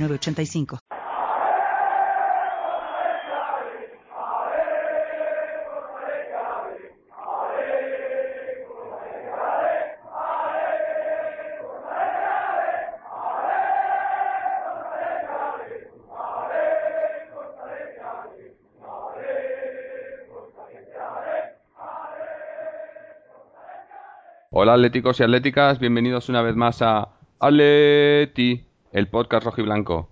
906985. Hola atléticos y atléticas, bienvenidos una vez más a Atleti, el podcast rojo y blanco.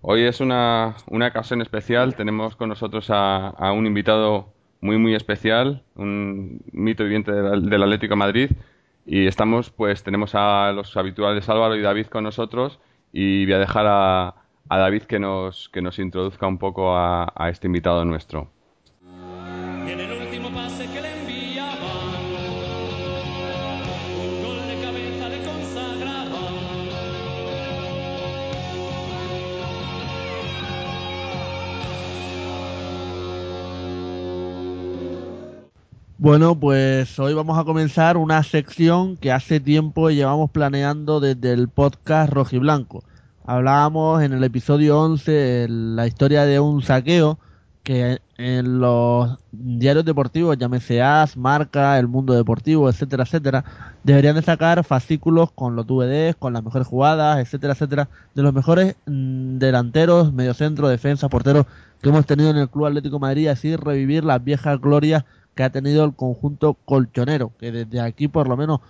Hoy es una, una ocasión especial, tenemos con nosotros a, un invitado muy muy especial, un mito viviente del, Atlético Madrid y estamos pues tenemos a los habituales Álvaro y David con nosotros y voy a dejar a, a David que nos, que nos introduzca un poco a, a este invitado nuestro. Bueno, pues hoy vamos a comenzar una sección que hace tiempo llevamos planeando desde el podcast Rojiblanco. Hablábamos en el episodio 11 la historia de un saqueo que en los diarios deportivos, llámese AS, Marca, El Mundo Deportivo, etcétera, etcétera, deberían de sacar fascículos con los DVDs, con las mejores jugadas, etcétera, etcétera, de los mejores mm, delanteros, mediocentro, defensa, porteros que hemos tenido en el Club Atlético Madrid, así revivir las viejas glorias que ha tenido el conjunto colchonero, que desde aquí por lo menos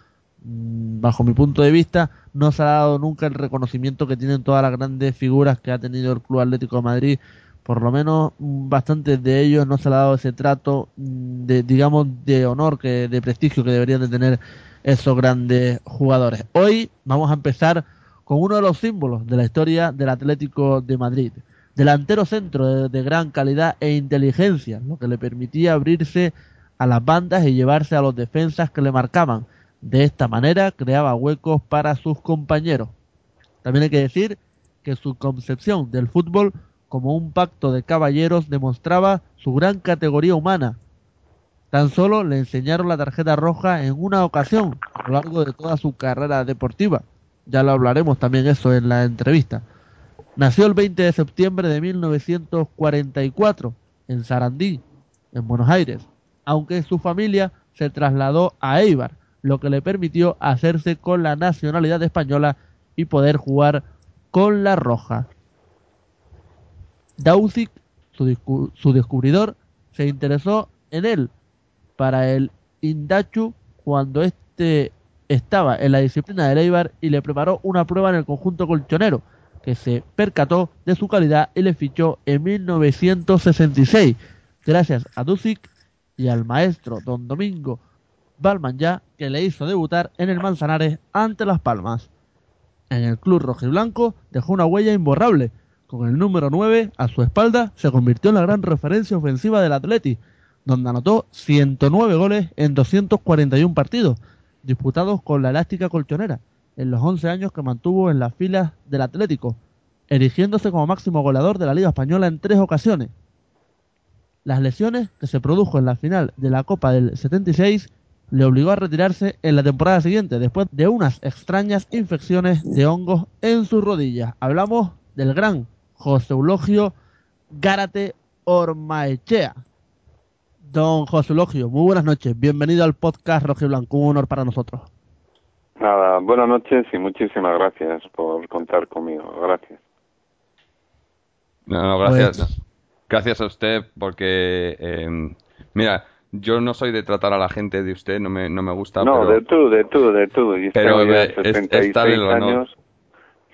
mm, bajo mi punto de vista no se ha dado nunca el reconocimiento que tienen todas las grandes figuras que ha tenido el Club Atlético de Madrid, por lo menos mm, bastantes de ellos no se ha dado ese trato mm, de digamos de honor que de prestigio que deberían de tener esos grandes jugadores. Hoy vamos a empezar con uno de los símbolos de la historia del Atlético de Madrid. Delantero centro de gran calidad e inteligencia, lo que le permitía abrirse a las bandas y llevarse a los defensas que le marcaban. De esta manera creaba huecos para sus compañeros. También hay que decir que su concepción del fútbol como un pacto de caballeros demostraba su gran categoría humana. Tan solo le enseñaron la tarjeta roja en una ocasión a lo largo de toda su carrera deportiva. Ya lo hablaremos también eso en la entrevista. Nació el 20 de septiembre de 1944 en Sarandí, en Buenos Aires aunque su familia se trasladó a Eibar, lo que le permitió hacerse con la nacionalidad española y poder jugar con la roja. Dausic, su, descubridor, se interesó en él para el Indachu cuando éste estaba en la disciplina del Eibar y le preparó una prueba en el conjunto colchonero, que se percató de su calidad y le fichó en 1966. Gracias a Dusic y al maestro don Domingo Balmanyá, que le hizo debutar en el Manzanares ante Las Palmas. En el club rojiblanco dejó una huella imborrable. Con el número 9 a su espalda se convirtió en la gran referencia ofensiva del Atleti, donde anotó 109 goles en 241 partidos, disputados con la elástica colchonera, en los 11 años que mantuvo en las filas del Atlético, erigiéndose como máximo goleador de la Liga Española en tres ocasiones, las lesiones que se produjo en la final de la Copa del 76 le obligó a retirarse en la temporada siguiente después de unas extrañas infecciones de hongos en sus rodillas. Hablamos del gran José Eulogio Gárate Ormaechea. Don José Eulogio, muy buenas noches. Bienvenido al podcast Rojo y Blanco. Un honor para nosotros. Nada, buenas noches y muchísimas gracias por contar conmigo. Gracias. No, gracias. Pues, Gracias a usted porque, eh, mira, yo no soy de tratar a la gente de usted, no me, no me gusta. No, de tú, de tú, de tú. Y pero es, está años.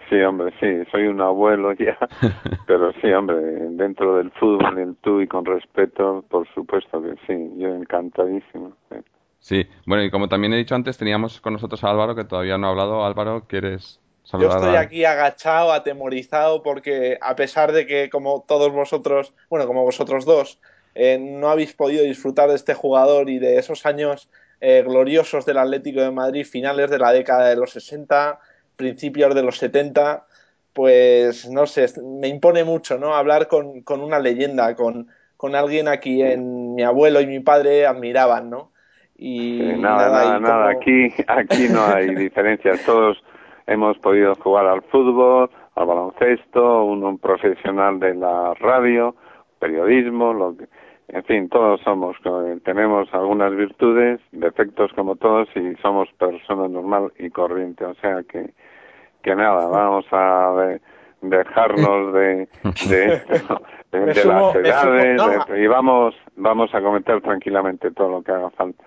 Sí, hombre, sí, soy un abuelo ya, pero sí, hombre, dentro del fútbol, el tú y con respeto, por supuesto que sí, yo encantadísimo. Sí. bueno, y como también he dicho antes, teníamos con nosotros a Álvaro, que todavía no ha hablado. Álvaro, ¿quieres Yo estoy aquí agachado, atemorizado, porque a pesar de que como todos vosotros, bueno, como vosotros dos, eh, no habéis podido disfrutar de este jugador y de esos años eh, gloriosos del Atlético de Madrid, finales de la década de los 60, principios de los 70, pues no sé, me impone mucho, ¿no? Hablar con, con una leyenda, con, con alguien a quien mi abuelo y mi padre admiraban, ¿no? Y nada, nada, nada, aquí, aquí no hay diferencias, todos hemos podido jugar al fútbol, al baloncesto, un profesional de la radio, periodismo, lo que, en fin, todos somos, tenemos algunas virtudes, defectos como todos y somos personas normal y corriente, o sea que, que nada, vamos a dejarnos de, de, de, las edades y vamos, vamos a comentar tranquilamente todo lo que haga falta.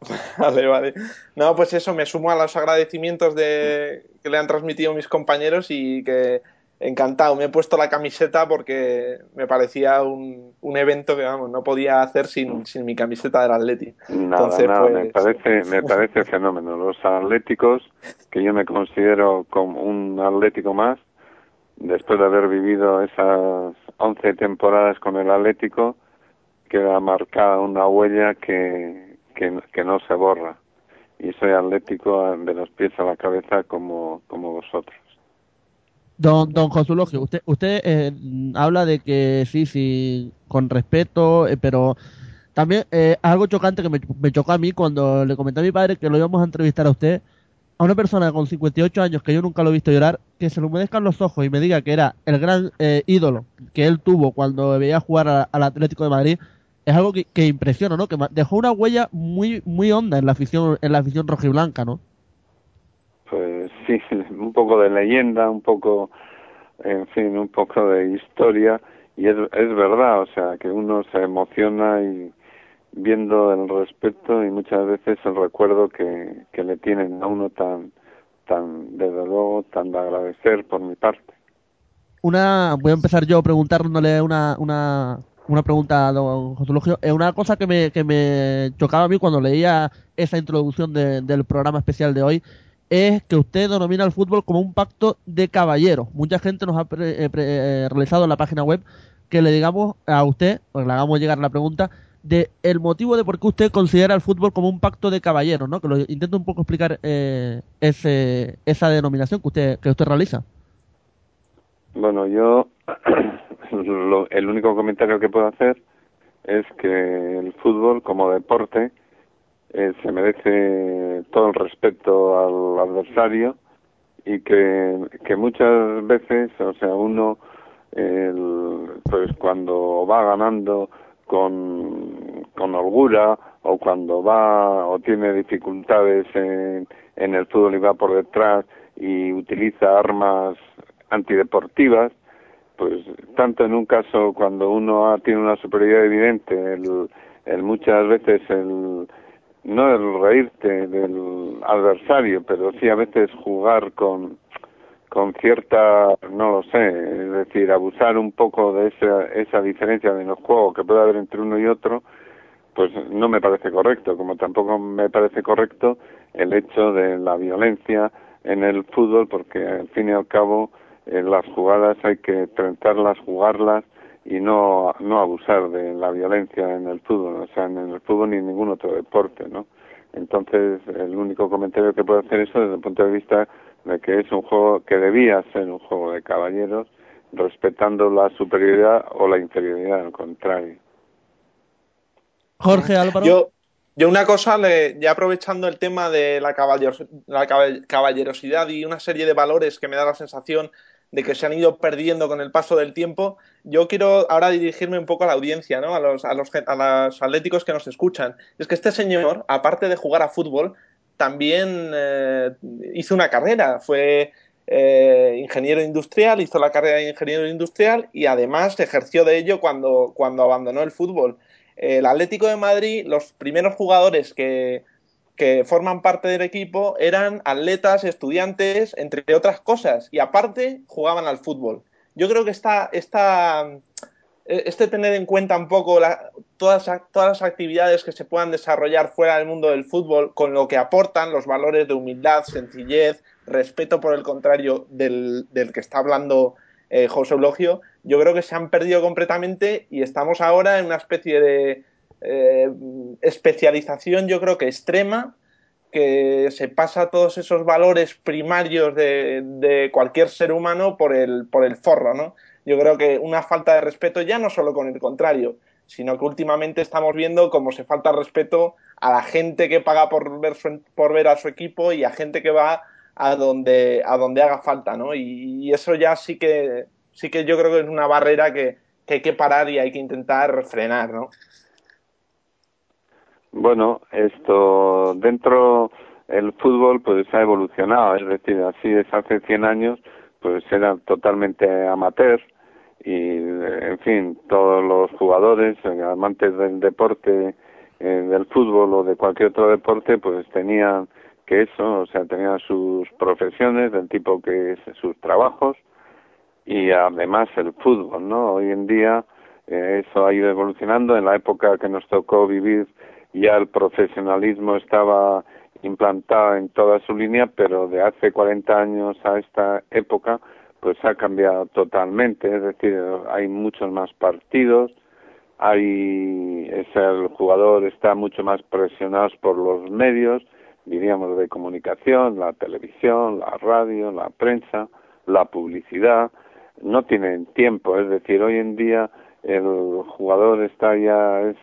Vale, vale. No, pues eso, me sumo a los agradecimientos de, que le han transmitido mis compañeros y que encantado. Me he puesto la camiseta porque me parecía un, un evento que, vamos, no podía hacer sin, sin mi camiseta del Atleti. Nada, nada, me, pues, parece, me parece fenómeno. Los atléticos, que yo me considero como un atlético más, después de haber vivido esas 11 temporadas con el Atlético, queda marcada una huella que, que, no se borra. Y soy atlético de los pies a la cabeza como, como vosotros. Don, don Josulogio, usted, usted eh, habla de que sí, sí, con respeto, eh, pero también eh, algo chocante que me, me, chocó a mí cuando le comenté a mi padre que lo íbamos a entrevistar a usted, a una persona con 58 años que yo nunca lo he visto llorar, que se le humedezcan los ojos y me diga que era el gran eh, ídolo que él tuvo cuando veía jugar al Atlético de Madrid, es algo que, que, impresiona, ¿no? Que dejó una huella muy muy honda en la afición en la afición rojiblanca, ¿no? Pues sí, un poco de leyenda, un poco, en fin, un poco de historia y es, es verdad, o sea, que uno se emociona y viendo el respeto y muchas veces el recuerdo que, que le tienen a uno tan, tan, desde luego, tan de agradecer por mi parte. Una, voy a empezar yo preguntándole una, una, una pregunta don José Lugio. Es una cosa que me, que me chocaba a mí cuando leía esa introducción de, del programa especial de hoy es que usted denomina el fútbol como un pacto de caballeros. Mucha gente nos ha pre, eh, eh, realizado en la página web que le digamos a usted, o le hagamos llegar la pregunta, de el motivo de por qué usted considera el fútbol como un pacto de caballeros, ¿no? Que lo intento un poco explicar eh, ese, esa denominación que usted que usted realiza. Bueno, yo lo, el único comentario que puedo hacer es que el fútbol como deporte eh, se merece todo el respeto al adversario y que, muchas veces, o sea, uno, el, pues cuando va ganando con, con holgura o cuando va o tiene dificultades en, en el fútbol y va por detrás y utiliza armas antideportivas, pues tanto en un caso cuando uno tiene una superioridad evidente, el, muchas veces el no el reírte del adversario, pero sí a veces jugar con con cierta, no lo sé, es decir, abusar un poco de esa, esa diferencia en los juegos que puede haber entre uno y otro, pues no me parece correcto, como tampoco me parece correcto el hecho de la violencia en el fútbol, porque al fin y al cabo en las jugadas hay que trentarlas, jugarlas y no, no abusar de la violencia en el fútbol, o sea, en el fútbol ni en ningún otro deporte, ¿no? Entonces, el único comentario que puedo hacer eso desde el punto de vista de que es un juego que debía ser un juego de caballeros, respetando la superioridad o la inferioridad, al contrario. Jorge Álvaro. Yo, yo una cosa, le, ya aprovechando el tema de la, caballeros, la caballerosidad y una serie de valores que me da la sensación de que se han ido perdiendo con el paso del tiempo, yo quiero ahora dirigirme un poco a la audiencia, ¿no? a, los, a, los, a los atléticos que nos escuchan. Es que este señor, aparte de jugar a fútbol, también eh, hizo una carrera, fue eh, ingeniero industrial, hizo la carrera de ingeniero industrial y además ejerció de ello cuando, cuando abandonó el fútbol. El Atlético de Madrid, los primeros jugadores que, que forman parte del equipo eran atletas, estudiantes, entre otras cosas, y aparte jugaban al fútbol. Yo creo que esta, esta, este tener en cuenta un poco todas, todas las actividades que se puedan desarrollar fuera del mundo del fútbol, con lo que aportan los valores de humildad, sencillez, respeto por el contrario del, del que está hablando eh, José Eulogio, yo creo que se han perdido completamente y estamos ahora en una especie de eh, especialización, yo creo que extrema, que se pasa todos esos valores primarios de, cualquier ser humano por el, por el forro, ¿no? Yo creo que una falta de respeto ya no solo con el contrario, sino que últimamente estamos viendo cómo se falta respeto a la gente que paga por ver, su, por ver a su equipo y a gente que va a donde, a donde haga falta, ¿no? Y, y, eso ya sí que, sí que yo creo que es una barrera que, que hay que parar y hay que intentar frenar, ¿no? Bueno, esto dentro el fútbol pues ha evolucionado, es decir, así es hace 100 años pues era totalmente amateur y en fin, todos los jugadores, amantes del deporte, eh, del fútbol o de cualquier otro deporte, pues tenían que eso, o sea, tenían sus profesiones del tipo que es sus trabajos y además el fútbol, ¿no? Hoy en día eh, eso ha ido evolucionando. En la época que nos tocó vivir ya el profesionalismo estaba implantado en toda su línea, pero de hace 40 años a esta época pues ha cambiado totalmente, es decir, hay muchos más partidos, hay es el jugador está mucho más presionado por los medios, diríamos de comunicación, la televisión, la radio, la prensa, la publicidad, no tienen tiempo, es decir, hoy en día el jugador está ya es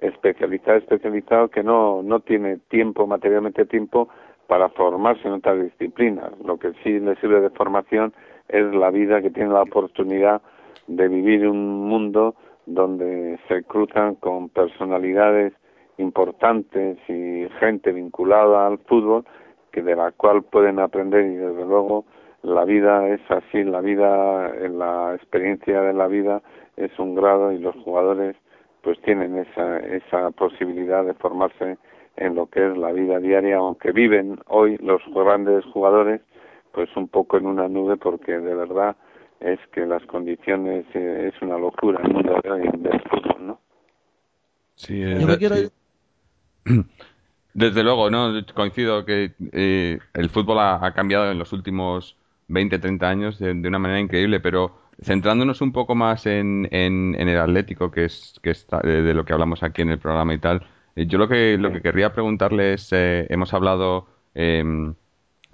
especializado, especializado que no no tiene tiempo, materialmente tiempo para formarse en otras disciplinas. Lo que sí le sirve de formación es la vida que tiene la oportunidad de vivir un mundo donde se cruzan con personalidades importantes y gente vinculada al fútbol que de la cual pueden aprender y desde luego la vida es así, la vida, la experiencia de la vida es un grado y los jugadores pues tienen esa, esa posibilidad de formarse en lo que es la vida diaria, aunque viven hoy los grandes jugadores pues un poco en una nube porque de verdad es que las condiciones eh, es una locura el mundo del fútbol, ¿no? Sí, es, Yo quiero... sí. Desde luego, ¿no? Coincido que eh, el fútbol ha, ha, cambiado en los últimos 20, 30 años de, de, una manera increíble, pero centrándonos un poco más en, en, en el Atlético, que es, que está, de, de, lo que hablamos aquí en el programa y tal, eh, yo lo que, lo que querría preguntarle es, eh, hemos hablado eh,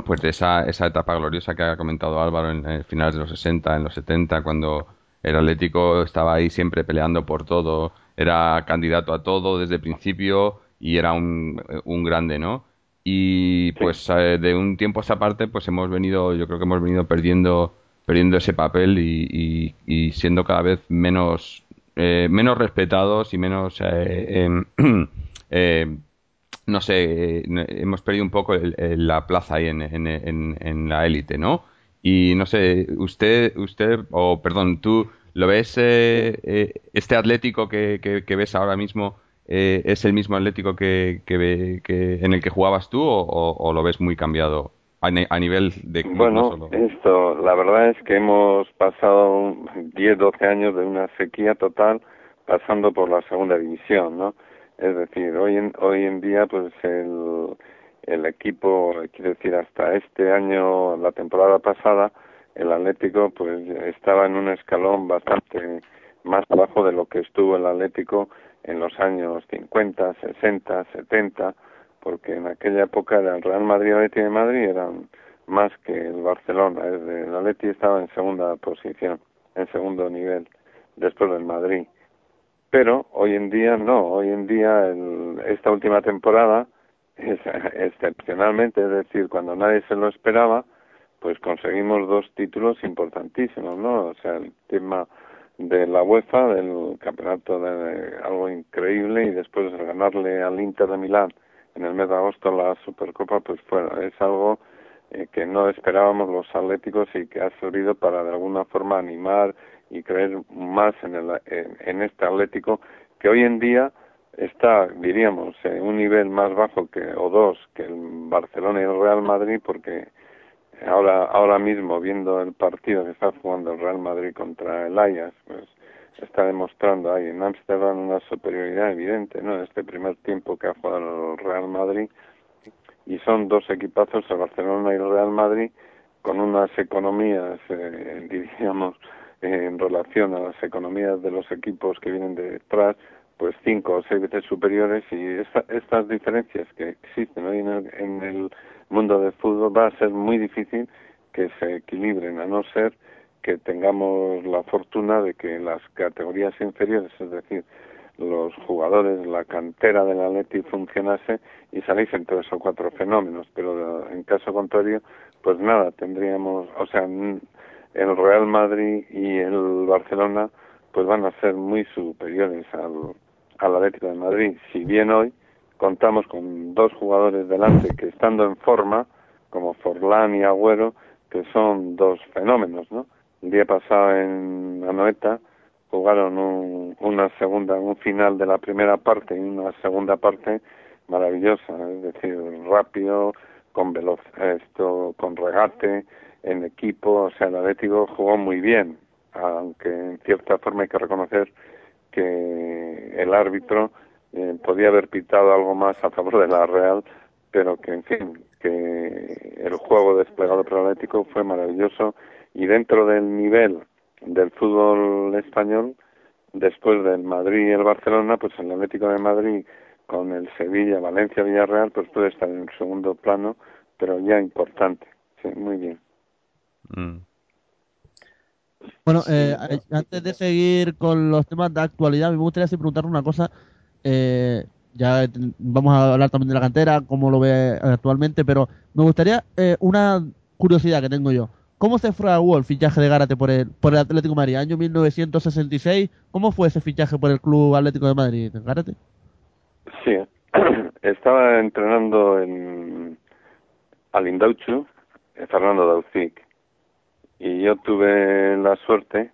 pues de esa, esa etapa gloriosa que ha comentado Álvaro en, en finales de los 60, en los 70, cuando el Atlético estaba ahí siempre peleando por todo, era candidato a todo desde el principio y era un, un grande, ¿no? Y pues eh, de un tiempo a esta parte, pues hemos venido, yo creo que hemos venido perdiendo, perdiendo ese papel y, y, y siendo cada vez menos, eh, menos respetados y menos, eh, eh no sé, hemos perdido un poco el, la plaza ahí en, en, en, la élite, ¿no? Y no sé, usted, usted, o perdón, tú lo ves, eh, este Atlético que, que, ves ahora mismo, eh, es el mismo Atlético que, que, que, en el que jugabas tú o lo ves muy cambiado a, a nivel de bueno no esto la verdad es que hemos pasado 10 12 años de una sequía total pasando por la segunda división no es decir hoy en hoy en día pues el el equipo quiero decir hasta este año la temporada pasada el Atlético pues estaba en un escalón bastante más abajo de lo que estuvo el Atlético en los años 50, 60, 70, porque en aquella época el Real Madrid Atleti de Madrid eran más que el Barcelona. El Atleti estaba en segunda posición, en segundo nivel, después del Madrid. Pero hoy en día no, hoy en día el, esta última temporada es, excepcionalmente, es decir, cuando nadie se lo esperaba, pues conseguimos dos títulos importantísimos, ¿no? O sea, el tema de la UEFA, del campeonato de algo increíble y después de ganarle al Inter de Milán en el mes de agosto la Supercopa, pues fue, es algo eh, que no esperábamos los atléticos y que ha servido para de alguna forma animar y creer más en, el, en, en este Atlético que hoy en día está, diríamos, en un nivel más bajo que o dos que el Barcelona y el Real Madrid porque ahora ahora mismo viendo el partido que está jugando el Real Madrid contra el Ajax pues está demostrando ahí. En Ámsterdam una superioridad evidente no este primer tiempo que ha jugado el Real Madrid. Y son dos equipazos, el Barcelona y el Real Madrid, con unas economías, eh, diríamos, en relación a las economías de los equipos que vienen detrás, pues cinco o seis veces superiores. Y estas diferencias que existen hoy en el, mundo del fútbol va a ser muy difícil que se equilibren, a no ser que tengamos la fortuna de que las categorías inferiores, es decir, los jugadores, la cantera del Atleti funcionase y saliesen tres o cuatro fenómenos, pero en caso contrario, pues nada, tendríamos, o sea, el Real Madrid y el Barcelona pues van a ser muy superiores al, al Atlético de Madrid. Si bien hoy contamos con dos jugadores delante que estando en forma, como Forlán y Agüero, que son dos fenómenos, ¿no? El día pasado en Anoeta jugaron un, una segunda, un final de la primera parte y una segunda parte maravillosa, es decir, rápido, con veloz, esto, con regate, en equipo, o sea, el Atlético jugó muy bien, aunque en cierta forma hay que reconocer que el árbitro eh, podía haber pitado algo más a favor de la Real, pero que, en fin, que el juego desplegado por el Atlético fue maravilloso y dentro del nivel del fútbol español, después del Madrid y el Barcelona, pues el Atlético de Madrid con el Sevilla, Valencia, Villarreal, pues puede estar en segundo plano, pero ya importante. Sí, muy bien. Mm. Bueno, eh, antes de seguir con los temas de actualidad, me gustaría preguntar una cosa. Eh, ya vamos a hablar también de la cantera, cómo lo ve actualmente, pero me gustaría eh, una curiosidad que tengo yo. ¿Cómo se fraguó el fichaje de Gárate por el, por el Atlético de Madrid? Año 1966, ¿cómo fue ese fichaje por el Club Atlético de Madrid, Gárate? Sí, estaba entrenando en al Indauchu, Fernando Daucic, y yo tuve la suerte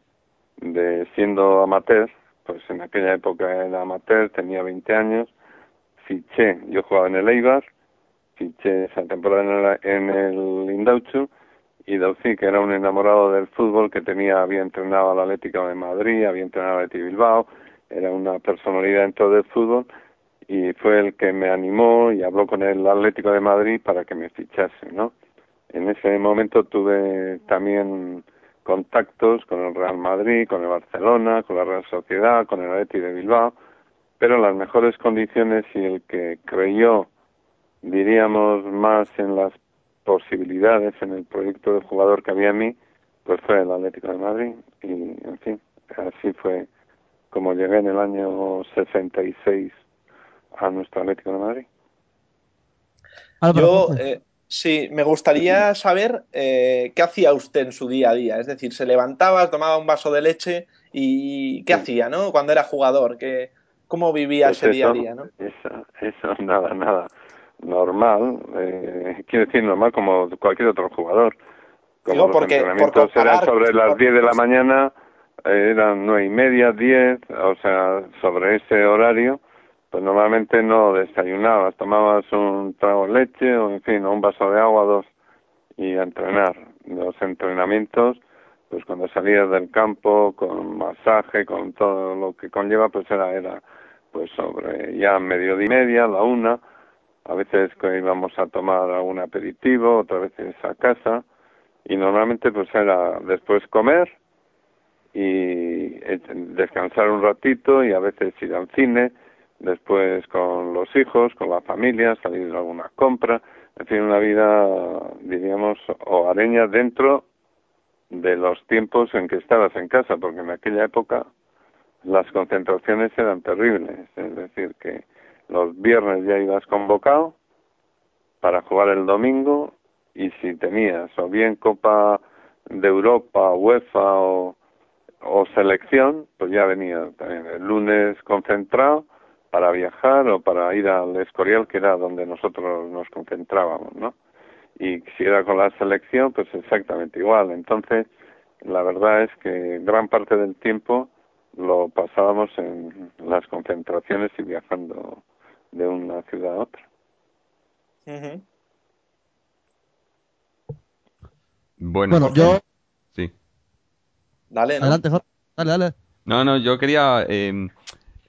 de siendo amateur, pues en aquella época era amateur, tenía 20 años, fiché, yo jugaba en el Eibar, fiché esa temporada en el, en Indauchu y Daucí, que era un enamorado del fútbol, que tenía, había entrenado al Atlético de Madrid, había entrenado al Atlético Bilbao, era una personalidad dentro del fútbol y fue el que me animó y habló con el Atlético de Madrid para que me fichase, ¿no? En ese momento tuve también contactos con el Real Madrid, con el Barcelona, con la Real Sociedad, con el Atleti de Bilbao, pero las mejores condiciones y el que creyó, diríamos, más en las posibilidades, en el proyecto de jugador que había en mí, pues fue el Atlético de Madrid y, en fin, así fue como llegué en el año 66 a nuestro Atlético de Madrid. Yo, eh, Sí, me gustaría saber eh, qué hacía usted en su día a día. Es decir, se levantaba, tomaba un vaso de leche y qué hacía, ¿no? Cuando era jugador, ¿qué, ¿cómo vivía pues ese día a día, ¿no? Eso, eso, nada, nada. Normal, eh, quiero decir normal como cualquier otro jugador. Como los porque, entrenamientos eran sobre las 10 de la mañana, eh, eran nueve y media, 10, o sea, sobre ese horario pues normalmente no desayunabas, tomabas un trago de leche o en fin, un vaso de agua, dos, y a entrenar. Los entrenamientos, pues cuando salías del campo con masaje, con todo lo que conlleva, pues era, era pues sobre ya mediodía y media, la una, a veces íbamos a tomar algún aperitivo, otras veces a casa, y normalmente pues era después comer y descansar un ratito y a veces ir al cine, después con los hijos, con la familia, salir a alguna compra, en fin, una vida, diríamos, hogareña dentro de los tiempos en que estabas en casa, porque en aquella época las concentraciones eran terribles, es decir, que los viernes ya ibas convocado para jugar el domingo y si tenías o bien Copa de Europa, UEFA o, selección, pues ya venía también el lunes concentrado para viajar o para ir al Escorial, que era donde nosotros nos concentrábamos, ¿no? Y si era con la selección, pues exactamente igual. Entonces, la verdad es que gran parte del tiempo lo pasábamos en las concentraciones y viajando de una ciudad a otra. Bueno, yo... Sí. Dale, Adelante, Dale, dale. No, no, yo quería... Eh,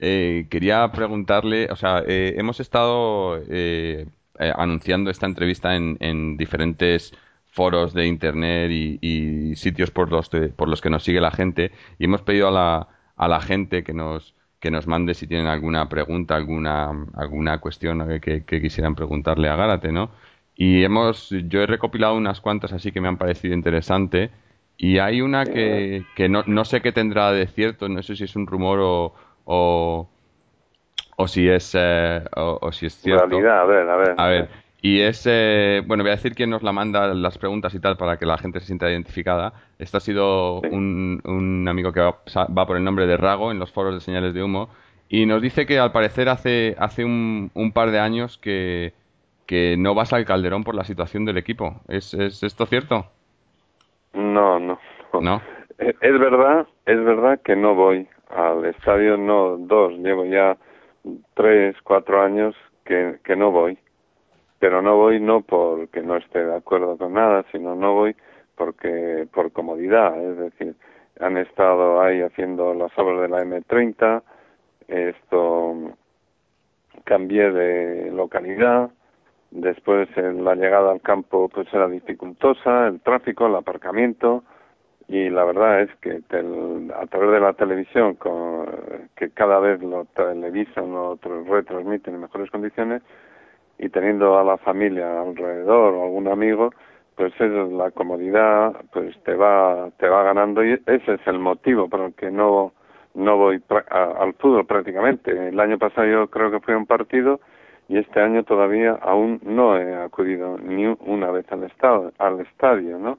eh, quería preguntarle, o sea, eh, hemos estado eh, eh, anunciando esta entrevista en, en, diferentes foros de internet y, sitios por los, por los que nos sigue la gente y hemos pedido a la, a la gente que nos que nos mande si tienen alguna pregunta, alguna alguna cuestión que, que quisieran preguntarle a Gárate, ¿no? Y hemos, yo he recopilado unas cuantas así que me han parecido interesante. Y hay una que, que no, no, sé qué tendrá de cierto, no sé si es un rumor o, o, o si es eh, o, si es cierto. Realidad, a ver, a ver. A ver. Y es, eh, bueno, voy a decir quién nos la manda las preguntas y tal para que la gente se sienta identificada. Este ha sido un, un, amigo que va, va, por el nombre de Rago en los foros de señales de humo y nos dice que al parecer hace, hace un, un par de años que, que no vas al Calderón por la situación del equipo. ¿Es, es esto cierto? No, no. ¿No? Es, verdad, es verdad que no voy al estadio, no dos, llevo ya tres, cuatro años que, que no voy. Pero no voy no porque no esté de acuerdo con nada, sino no voy porque por comodidad, es decir, han estado ahí haciendo las obras de la M30, esto cambié de localidad, Después la llegada al campo pues era dificultosa, el tráfico, el aparcamiento y la verdad es que a través de la televisión con, que cada vez lo televisan o retransmiten en mejores condiciones y teniendo a la familia alrededor o algún amigo pues es la comodidad pues te va te va ganando y ese es el motivo por el que no no voy al fútbol prácticamente. El año pasado yo creo que fue un partido y este año todavía aún no he acudido ni una vez al estado al estadio no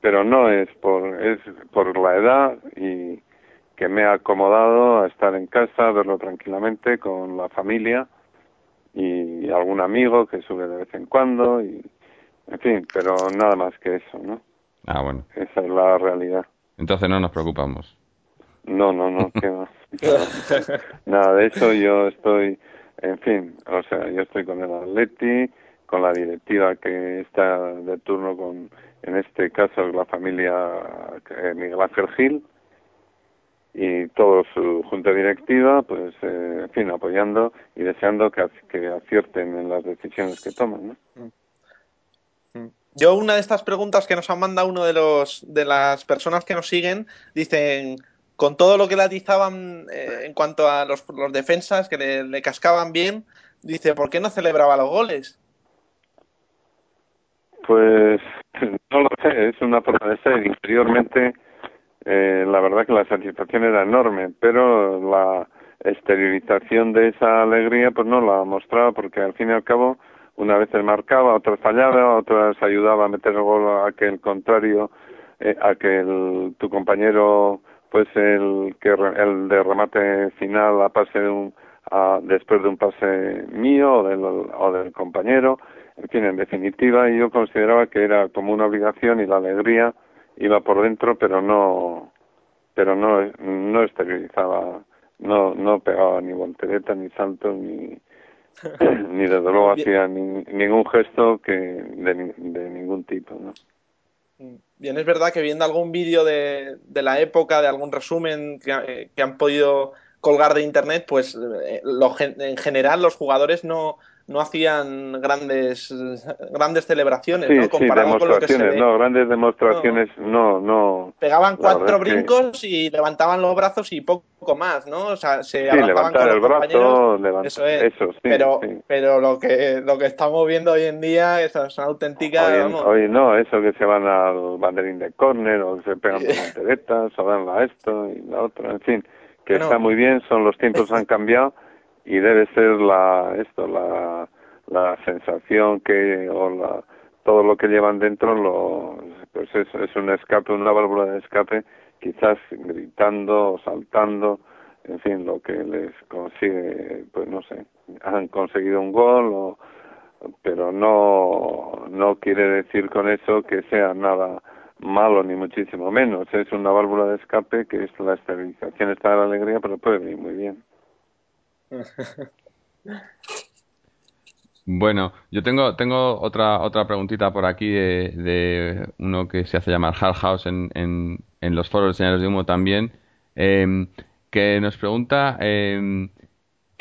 pero no es por es por la edad y que me ha acomodado a estar en casa verlo tranquilamente con la familia y algún amigo que sube de vez en cuando y en fin pero nada más que eso no ah bueno. Esa es la realidad. Entonces no nos preocupamos. No no no que nada de eso yo estoy en fin, o sea, yo estoy con el Atleti, con la directiva que está de turno con, en este caso, la familia eh, Miguel Ángel Gil y toda su junta directiva, pues, eh, en fin, apoyando y deseando que, que acierten en las decisiones que toman, ¿no? Mm. Mm. Yo una de estas preguntas que nos han mandado uno de los de las personas que nos siguen dicen con todo lo que le atizaban eh, en cuanto a los, los defensas, que le, cascaban bien, dice, ¿por qué no celebraba los goles? Pues no lo sé, es una forma de ser. Interiormente, eh, la verdad que la satisfacción era enorme, pero la exteriorización de esa alegría pues no la mostraba porque al fin y al cabo una vez marcaba, otras fallaba, otras ayudaba a meter el gol a que el contrario, eh, a que el, tu compañero pues el que el de remate final a pase de un, a, después de un pase mío o del, o del compañero. En fin en definitiva yo consideraba que era como una obligación y la alegría iba por dentro pero no pero no no exteriorizaba no no pegaba ni voltereta ni salto ni ni desde luego hacía ningún gesto que de, de ningún tipo no Bien, es verdad que viendo algún vídeo de, de la época, de algún resumen que, eh, que, han podido colgar de internet, pues eh, lo, en general los jugadores no, no hacían grandes grandes celebraciones, sí, ¿no? Comparado con lo que se no, grandes demostraciones, no, no. Pegaban cuatro brincos que... y levantaban los brazos y poco más, ¿no? O sea, se sí, levantar el brazo, levantar, eso es. Eso, sí, pero, pero lo que lo que estamos viendo hoy en día es una auténtica. Hoy, vamos. hoy no, eso que se van al banderín de córner o que se pegan con volteretas o dan la esto y la otra, en fin, que bueno, está muy bien, son los tiempos han cambiado y debe ser la esto la la sensación que o la todo lo que llevan dentro lo pues es, es un escape una válvula de escape quizás gritando o saltando en fin lo que les consigue pues no sé han conseguido un gol o, pero no no quiere decir con eso que sea nada malo ni muchísimo menos. Es una válvula de escape que es la estabilización está la alegría pero puede venir muy bien Bueno, yo tengo, tengo otra, otra preguntita por aquí de, de uno que se hace llamar Hard House en, en, los foros de señales de humo también, eh, que nos pregunta eh,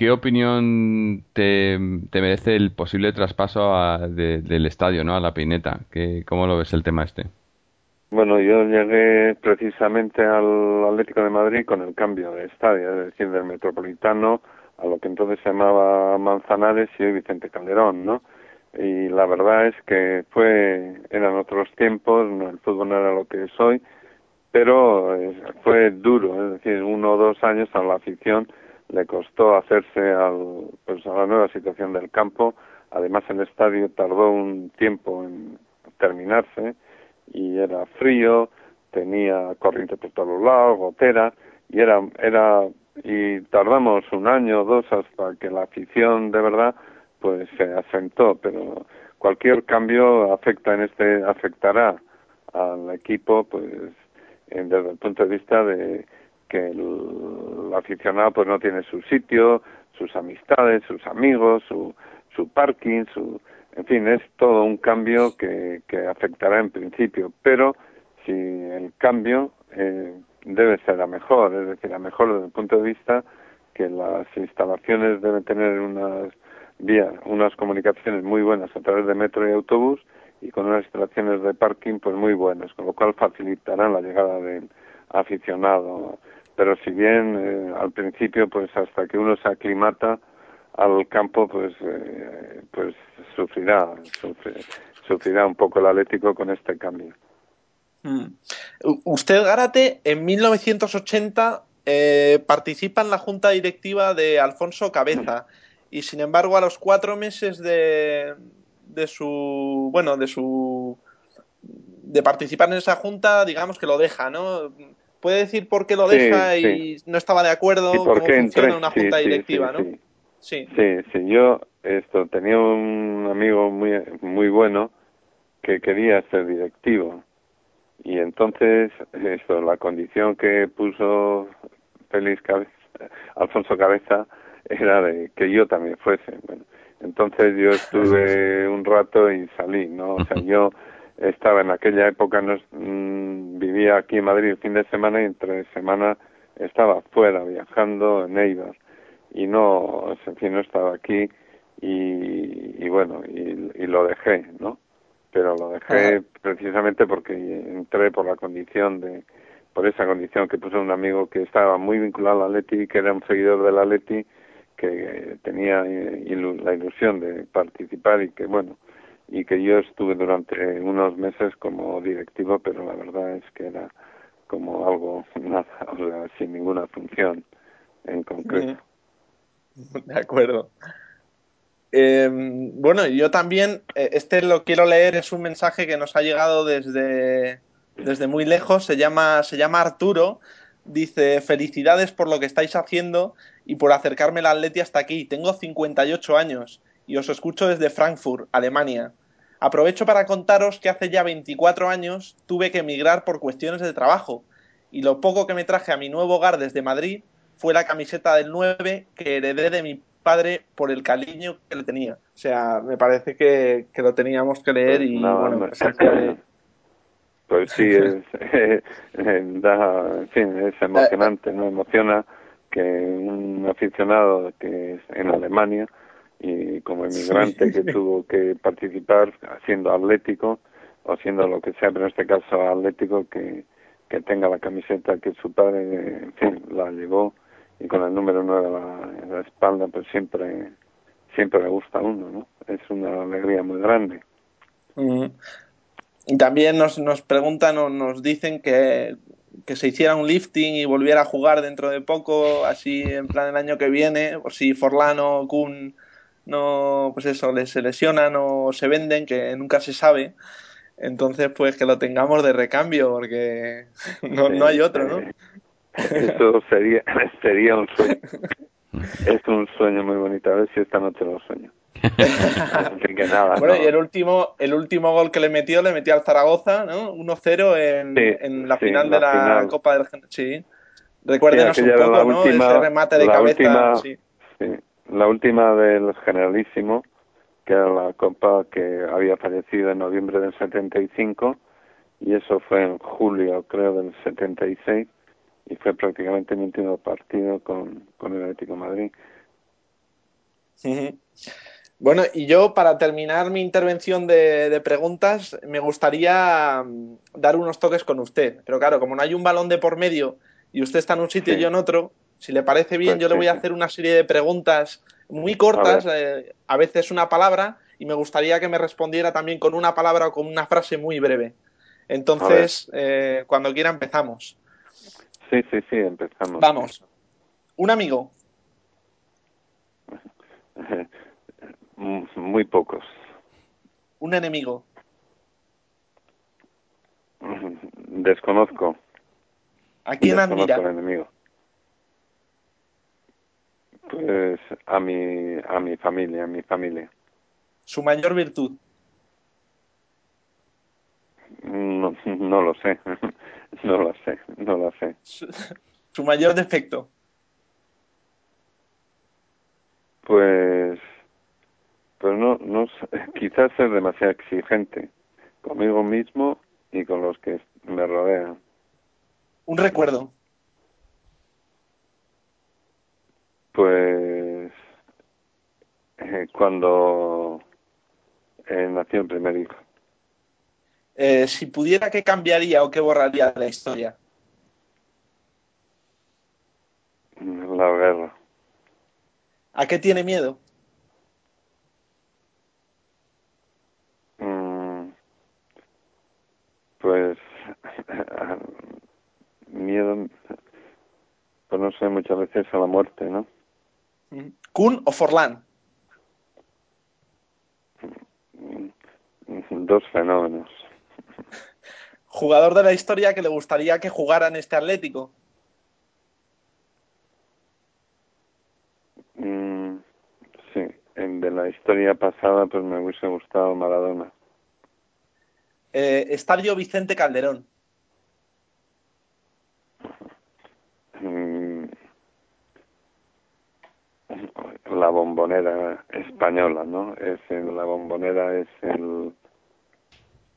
¿qué opinión te, merece el posible traspaso del estadio, ¿no? A la Pineta. ¿Qué, ¿Cómo lo ves el tema este? Bueno, yo llegué precisamente al Atlético de Madrid con el cambio de estadio, es decir, del Metropolitano a lo que entonces se llamaba Manzanares y hoy Vicente Calderón, ¿no? Y la verdad es que fue, eran otros tiempos, el fútbol no era lo que es hoy, pero fue duro, es decir, uno o dos años a la afición le costó hacerse al, pues a la nueva situación del campo. Además, el estadio tardó un tiempo en terminarse y era frío, tenía corriente por todos lados, gotera, y era, era, y tardamos un año o dos hasta que la afición de verdad pues se asentó, pero cualquier cambio afecta en este, afectará al equipo pues desde el punto de vista de que el, aficionado pues no tiene su sitio, sus amistades, sus amigos, su, su parking, su, en fin, es todo un cambio que, que afectará en principio, pero si el cambio eh, debe ser a mejor, es decir, a mejor desde el punto de vista que las instalaciones deben tener unas vías, unas comunicaciones muy buenas a través de metro y autobús y con unas instalaciones de parking pues muy buenas, con lo cual facilitarán la llegada del aficionado. Pero si bien eh, al principio pues hasta que uno se aclimata al campo pues eh, pues sufrirá sufrirá un poco el Atlético con este cambio. Mm. Usted, Gárate, en 1980 eh, participa en la junta directiva de Alfonso Cabeza y, sin embargo, a los cuatro meses de, de su bueno de su de participar en esa junta, digamos que lo deja, ¿no? Puede decir por qué lo deja y no estaba de acuerdo con cómo funciona una junta directiva, ¿no? Sí. sí, sí, yo esto tenía un amigo muy muy bueno que quería ser directivo y entonces esto la condición que puso Félix Cabeza, Alfonso Cabeza era de que yo también fuese bueno. Entonces yo estuve un rato y salí no o sea yo estaba en aquella época no, mm, vivía aquí en Madrid el fin de semana y entre semana estaba fuera viajando en Eibar. Y no, en fin, no estaba aquí y, y bueno, y, y, lo dejé, ¿no? Pero lo dejé precisamente porque entré por la condición de, por esa condición que puso un amigo que estaba muy vinculado al Atleti, que era un seguidor del Atleti, que tenía la ilusión de participar y que, bueno, y que yo estuve durante unos meses como directivo, pero la verdad es que era como algo, nada, o sea, sin ninguna función en concreto. De acuerdo. Eh, bueno, yo también, eh, este lo quiero leer, es un mensaje que nos ha llegado desde, desde muy lejos, se llama, se llama Arturo, dice, felicidades por lo que estáis haciendo y por acercarme al Atleti hasta aquí, tengo 58 años y os escucho desde Frankfurt, Alemania. Aprovecho para contaros que hace ya 24 años tuve que emigrar por cuestiones de trabajo y lo poco que me traje a mi nuevo hogar desde Madrid fue la camiseta del 9 que heredé de mi padre por el cariño que le tenía. O sea, me parece que, lo teníamos que leer y bueno, pues, pues sí, es, en fin, es emocionante, ¿no? Emociona que un aficionado que es en Alemania y como inmigrante que tuvo que participar haciendo atlético o haciendo lo que sea, pero en este caso atlético, que, que tenga la camiseta que su padre, en fin, la llevó y con el número 9 en la, espalda, pues siempre, siempre le gusta a uno, ¿no? Es una alegría muy grande. Y también nos, nos preguntan o nos dicen que, que se hiciera un lifting y volviera a jugar dentro de poco, así en plan el año que viene, por si Forlano o Kun no, pues eso, les se lesionan o se venden, que nunca se sabe. Entonces, pues que lo tengamos de recambio, porque no, no hay otro, ¿no? Eso sería, sería un sueño. Es un sueño muy bonito. A ver si esta noche lo sueño. que nada, bueno, y el último, el último gol que le metió, le metió al Zaragoza, ¿no? 1-0 en, en, la final de la Copa del Sí. Recuérdenos un poco, ¿no? Ese remate de cabeza. sí. La última del Generalísimo, que era la Copa que había fallecido en noviembre del 75, y eso fue en julio, creo, del 76 y fue prácticamente mi último partido con, con el Atlético Madrid. Bueno, y yo para terminar mi intervención de, preguntas, me gustaría mm, dar unos toques con usted. Pero claro, como no hay un balón de por medio y usted está en un sitio y yo en otro, si le parece bien, pues yo le voy a hacer una serie de preguntas muy cortas, eh, a, veces una palabra, y me gustaría que me respondiera también con una palabra o con una frase muy breve. Entonces, eh, cuando quiera empezamos. Sí, sí, sí, empezamos. Vamos. Un amigo. Muy pocos. Un enemigo. Desconozco. ¿A quién Desconozco admira? enemigo. Pues a mi, a mi familia, a mi familia. ¿Su mayor virtud? No, no lo sé, no lo sé, no lo sé. ¿Su mayor defecto? Pues pero no, no quizás ser demasiado exigente conmigo mismo y con los que me rodean. Un recuerdo. Pues eh, cuando eh, nació el primer hijo. Eh, si pudiera, ¿qué cambiaría o qué borraría de la historia? La guerra. ¿A qué tiene miedo? Pues miedo, pues no sé, muchas veces a la muerte, ¿no? ¿Kun o Forlán? Dos fenómenos. ¿Jugador de la historia que le gustaría que jugara en este Atlético? Mm, sí, en de la historia pasada pues me hubiese gustado Maradona. Eh, Estadio Vicente Calderón. Mm, la bombonera española, ¿no? Es la bombonera es el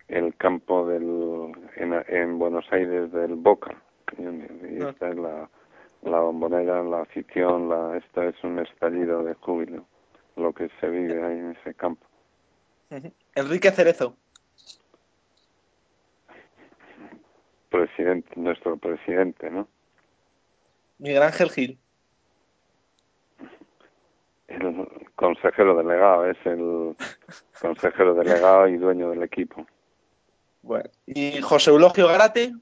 el campo del en, Buenos Aires del Boca y ah. esta es la la bombonera, la afición, la esta es un estallido de júbilo lo que se vive ahí en ese campo. Enrique Cerezo. presidente, nuestro presidente, ¿no? Miguel Ángel Gil. El consejero delegado, es el consejero delegado y dueño del equipo. Bueno, ¿y José Eulogio Garate?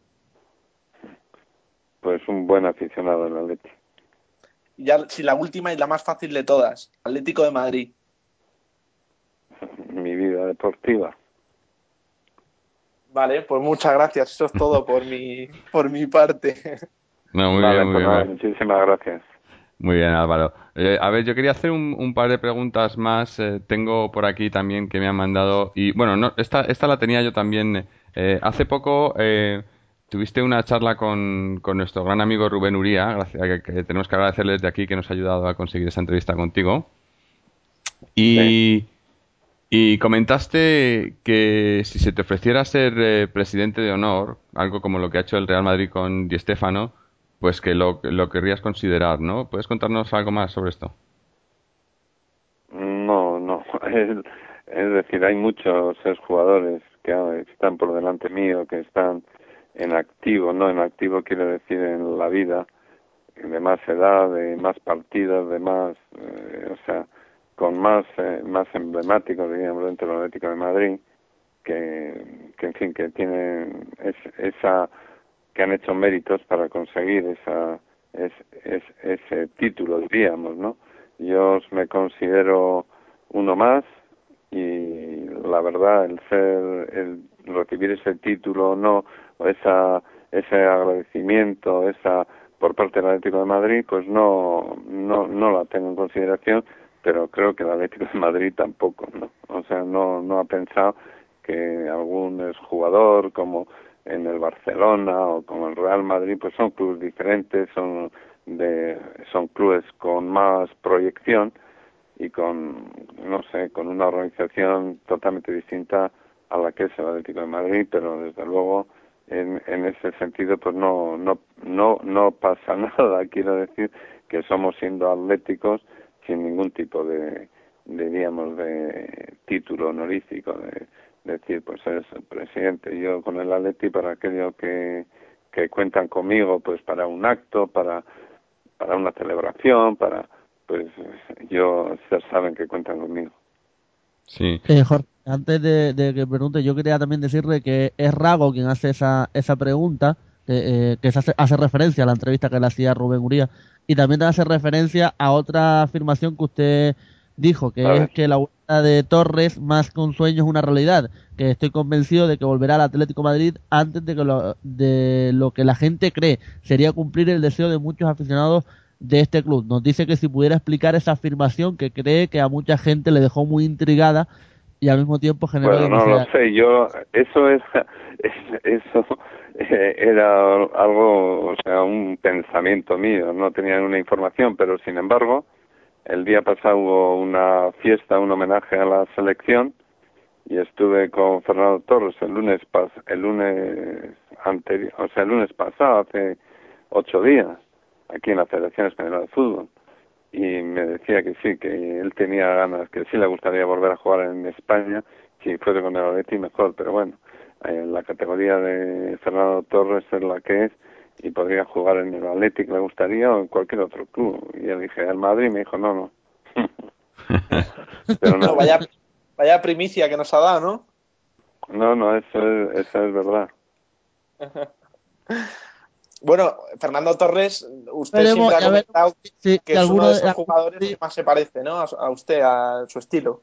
Pues un buen aficionado del Atlético. Y ya, si la última y la más fácil de todas, Atlético de Madrid. Mi vida deportiva. Vale, pues muchas gracias. Eso es todo por mi, por mi parte. muy bien, muy pues bien. muchísimas gracias. Muy bien, Álvaro. Eh, a ver, yo quería hacer un, par de preguntas más. Eh, tengo por aquí también que me han mandado. Y bueno, no, esta, esta la tenía yo también. Eh, hace poco tuviste una charla con, con, nuestro gran amigo Rubén Uría. Gracias, que, tenemos que agradecerle desde aquí que nos ha ayudado a conseguir esa entrevista contigo. Y. Y comentaste que si se te ofreciera ser eh, presidente de honor, algo como lo que ha hecho el Real Madrid con Di Stéfano, pues que lo, lo querrías considerar, ¿no? ¿Puedes contarnos algo más sobre esto? No, no. Es, decir, hay muchos jugadores que están por delante mío, que están en activo, ¿no? En activo quiere decir en la vida, de más edad, de más partidos, de más, eh, o sea, con más eh, más emblemáticos diríamos dentro del Atlético de Madrid que, que en fin que tienen esa que han hecho méritos para conseguir esa es, ese título diríamos no yo me considero uno más y la verdad el ser el recibir ese título no o esa ese agradecimiento esa por parte del Atlético de Madrid pues no no no la tengo en consideración pero creo que el Atlético de Madrid tampoco, ¿no? O sea, no, no ha pensado que algún jugador como en el Barcelona o como el Real Madrid, pues son clubes diferentes, son de, son clubes con más proyección y con, no sé, con una organización totalmente distinta a la que es el Atlético de Madrid, pero desde luego en, en ese sentido pues no, no, no, no pasa nada, quiero decir que somos siendo atléticos sin ningún tipo de, diríamos, de título honorífico, de, decir, pues es el presidente. Yo con el Atleti, para aquello que, que cuentan conmigo, pues para un acto, para, para una celebración, para, pues yo, ya saben que cuentan conmigo. Sí. Eh, Jorge, antes de, de, que pregunte, yo quería también decirle que es Rago quien hace esa, esa pregunta, eh, que se hace, hace, referencia a la entrevista que le hacía Rubén Uría, y también hace referencia a otra afirmación que usted dijo, que es que la vuelta de Torres, más que un sueño, es una realidad, que estoy convencido de que volverá al Atlético Madrid antes de, que lo, de lo que la gente cree. Sería cumplir el deseo de muchos aficionados de este club. Nos dice que si pudiera explicar esa afirmación que cree que a mucha gente le dejó muy intrigada y al mismo tiempo generó bueno, no lo sé yo eso es eso eh, era algo o sea un pensamiento mío no tenía una información pero sin embargo el día pasado hubo una fiesta un homenaje a la selección y estuve con Fernando Torres el lunes el lunes anterior o sea el lunes pasado hace ocho días aquí en la Federación Española de Fútbol. Y me decía que sí, que él tenía ganas, que sí le gustaría volver a jugar en España, si fuese con el Atleti mejor, pero bueno, en la categoría de Fernando Torres es la que es y podría jugar en el Atlético le gustaría o en cualquier otro club. Y yo dije, al Madrid, me dijo, no, no. pero no. vaya, vaya primicia que nos ha dado, ¿no? No, no, eso es, eso es verdad. Bueno, Fernando Torres, usted siempre ha comentado sí, que es uno de esos jugadores que más se parece, ¿no? A, usted, a su estilo.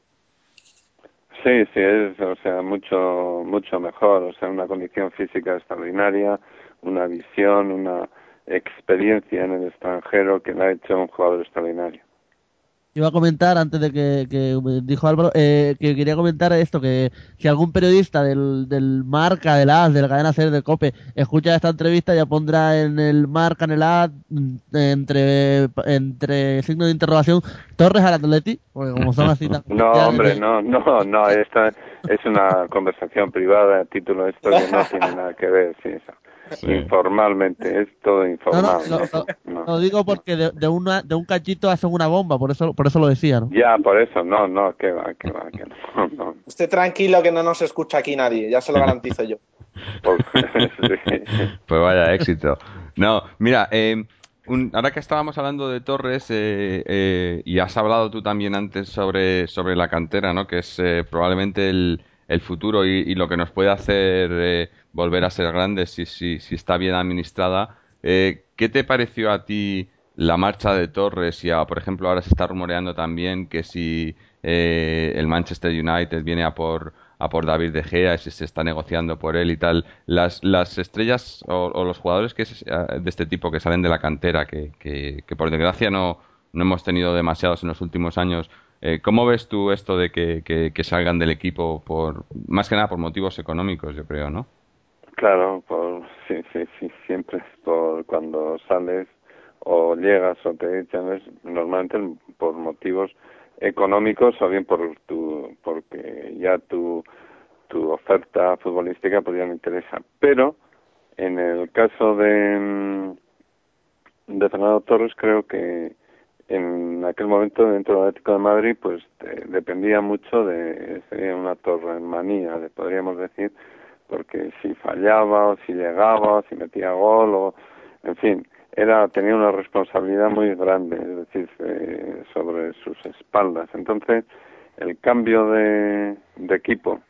Sí, sí, es, o sea, mucho, mucho mejor, o sea, una condición física extraordinaria, una visión, una experiencia en el extranjero que le ha hecho un jugador extraordinario. Iba a comentar antes de que, que dijo Álvaro eh, que quería comentar esto que si algún periodista del, del marca del AS del cadena ser de Cope escucha esta entrevista ya pondrá en el marca en el AS entre entre signos de interrogación Torres al Atleti porque como son así no hombre no no no esta es una conversación privada a título de esto que no tiene nada que ver sí eso Informalmente, es todo informal. No, lo digo porque de, una, de un cachito hacen una bomba, por eso, por eso lo decía, Ya, por eso, no, no, que va, que va, que no, Usted tranquilo que no nos escucha aquí nadie, ya se lo garantizo yo. Pues, pues vaya éxito. No, mira, eh, ahora que estábamos hablando de Torres eh, eh, y has hablado tú también antes sobre, sobre la cantera, ¿no? Que es probablemente el, el futuro y, y, lo que nos puede hacer volver a ser grande si, si, si está bien administrada. Eh, ¿Qué te pareció a ti la marcha de Torres? Y por ejemplo, ahora se está rumoreando también que si eh, el Manchester United viene a por a por David De Gea, si se está negociando por él y tal. Las, las estrellas o, los jugadores que de este tipo que salen de la cantera, que, por desgracia no, no hemos tenido demasiados en los últimos años, eh, ¿Cómo ves tú esto de que, que, salgan del equipo por más que nada por motivos económicos, yo creo, ¿no? Claro, por, sí, sí, sí, siempre por cuando sales o llegas o te echan es normalmente por motivos económicos o bien por tu porque ya tu tu oferta futbolística pues ya no interesa. Pero en el caso de de Fernando Torres creo que en aquel momento dentro del Atlético de Madrid pues dependía mucho de sería una torre manía podríamos decir porque si fallaba o si llegaba o si metía gol o en fin era tenía una responsabilidad muy grande es decir eh, sobre sus espaldas. Entonces el cambio de, de equipo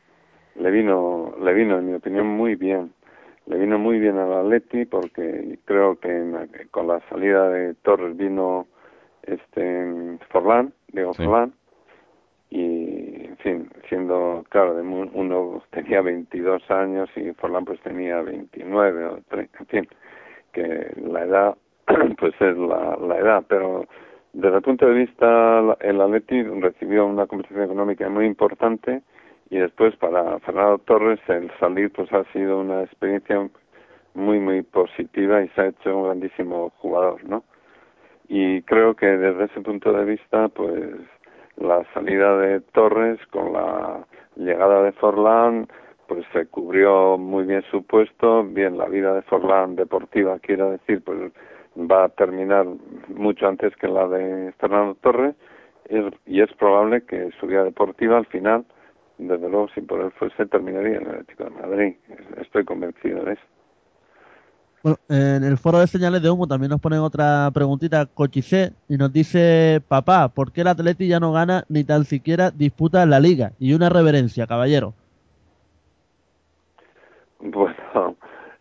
le vino le vino en mi opinión muy bien. Le vino muy bien al Atleti porque creo que con la salida de Torres vino este Forlán Diego Forlán y en fin siendo claro uno tenía 22 años y Forlán pues tenía 29 o 30 en fin que la edad pues es la, la edad pero desde el punto de vista el Atleti recibió una compensación económica muy importante y después para Fernando Torres el salir pues ha sido una experiencia muy muy positiva y se ha hecho un grandísimo jugador no y creo que desde ese punto de vista pues la salida de Torres con la llegada de Forlán pues se cubrió muy bien su puesto, bien la vida de Forlán deportiva quiero decir pues va a terminar mucho antes que la de Fernando Torres y es probable que su vida deportiva al final, desde luego, si por fuese, terminaría en el Atlético de Madrid. Estoy convencido de eso. Bueno, en el foro de señales de humo también nos ponen otra preguntita, Cochise, y nos dice, papá, ¿por qué el Atleti ya no gana ni tan siquiera disputa la liga? Y una reverencia, caballero. Bueno,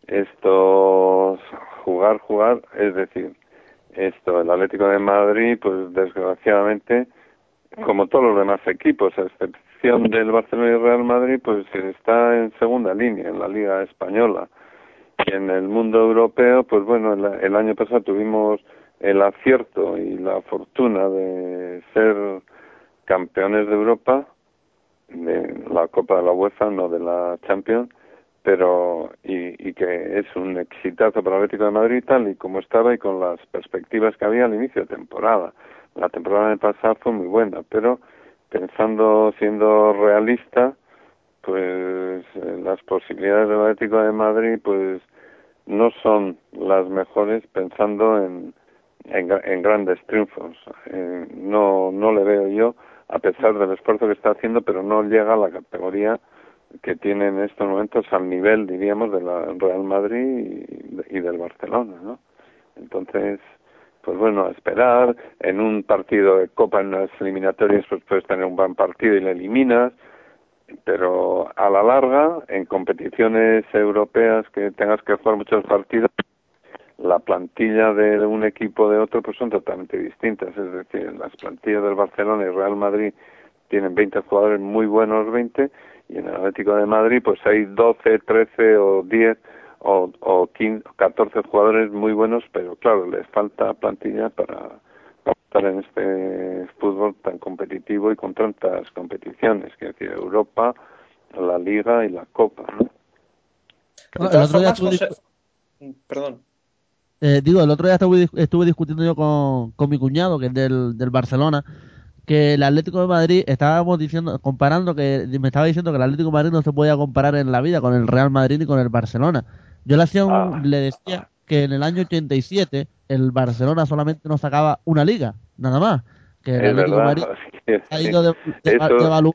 esto, jugar, jugar, es decir, esto, el Atlético de Madrid, pues desgraciadamente, como todos los demás equipos, a excepción del Barcelona y Real Madrid, pues está en segunda línea en la Liga Española. Y en el mundo europeo, pues bueno, el, año pasado tuvimos el acierto y la fortuna de ser campeones de Europa, de la Copa de la UEFA, no de la Champions, pero y, que es un exitazo para el Atlético de Madrid tal y como estaba y con las perspectivas que había al inicio de temporada. La temporada de pasado fue muy buena, pero pensando, siendo realista, pues eh, las posibilidades del Atlético de Madrid pues no son las mejores pensando en, en, grandes triunfos. Eh, no, no le veo yo, a pesar del esfuerzo que está haciendo, pero no llega a la categoría que tiene en estos momentos al nivel, diríamos, del Real Madrid y, del Barcelona, ¿no? Entonces, pues bueno, esperar. En un partido de Copa, en las eliminatorias, pues puedes tener un buen partido y le eliminas. Pero a la larga, en competiciones europeas que tengas que jugar muchos partidos, la plantilla de un equipo de otro pues son totalmente distintas. Es decir, las plantillas del Barcelona y Real Madrid tienen 20 jugadores muy buenos, 20, y en el Atlético de Madrid pues hay 12, 13 o 10 o, o 15, 14 jugadores muy buenos, pero claro, les falta plantilla para, estar en este fútbol tan competitivo y con tantas competiciones, que decir, Europa, la Liga y la Copa, ¿no? el otro día Perdón. Eh, digo, el otro día estuve, estuve discutiendo yo con, con mi cuñado, que es del, del Barcelona, que el Atlético de Madrid, estábamos diciendo, comparando, que me estaba diciendo que el Atlético de Madrid no se podía comparar en la vida con el Real Madrid ni con el Barcelona. Yo le, hacía Ah. le decía que en el año 87 el Barcelona solamente nos sacaba una liga, nada más. Que el Atlético de. Madrid ha ido de, de- devaluando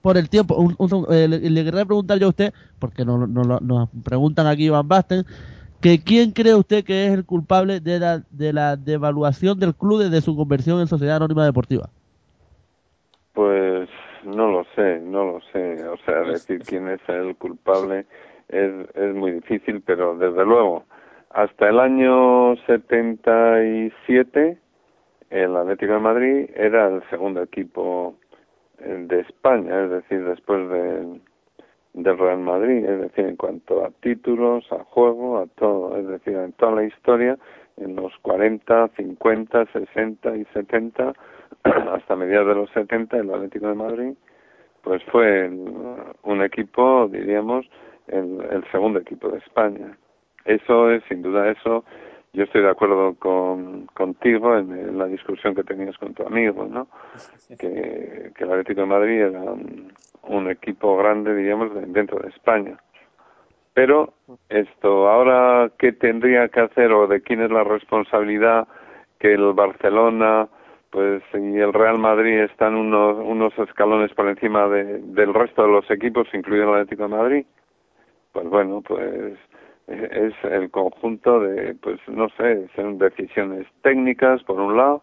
por el tiempo. Un- un- eh, le, le quería preguntar yo a usted, porque nos, nos- nos preguntan aquí Van Basten, que quién cree usted que es el culpable de la, de la devaluación del club desde su conversión en sociedad anónima deportiva. Pues no lo sé, no lo sé. O sea, decir quién es el culpable es, es muy difícil, pero desde luego, hasta el año 77, el Atlético de Madrid era el segundo equipo de España, es decir, después del, del Real Madrid, es decir, en cuanto a títulos, a juego, a todo, es decir, en toda la historia, en los 40, 50, 60 y 70, hasta mediados de los 70, el Atlético de Madrid, pues fue el- un equipo, diríamos, el, el segundo equipo de España. Eso es, sin duda, eso, yo estoy de acuerdo con, contigo en, en la discusión que tenías con tu amigo, ¿no? Que, que el Atlético de Madrid era un, un equipo grande, diríamos, de- dentro de España. Pero esto, ahora, ¿qué tendría que hacer o de quién es la responsabilidad que el Barcelona, pues y el Real Madrid están unos, unos escalones por encima de, del resto de los equipos, incluido el Atlético de Madrid? Pues bueno, pues eh, es el conjunto de, pues no sé, son decisiones técnicas por un lado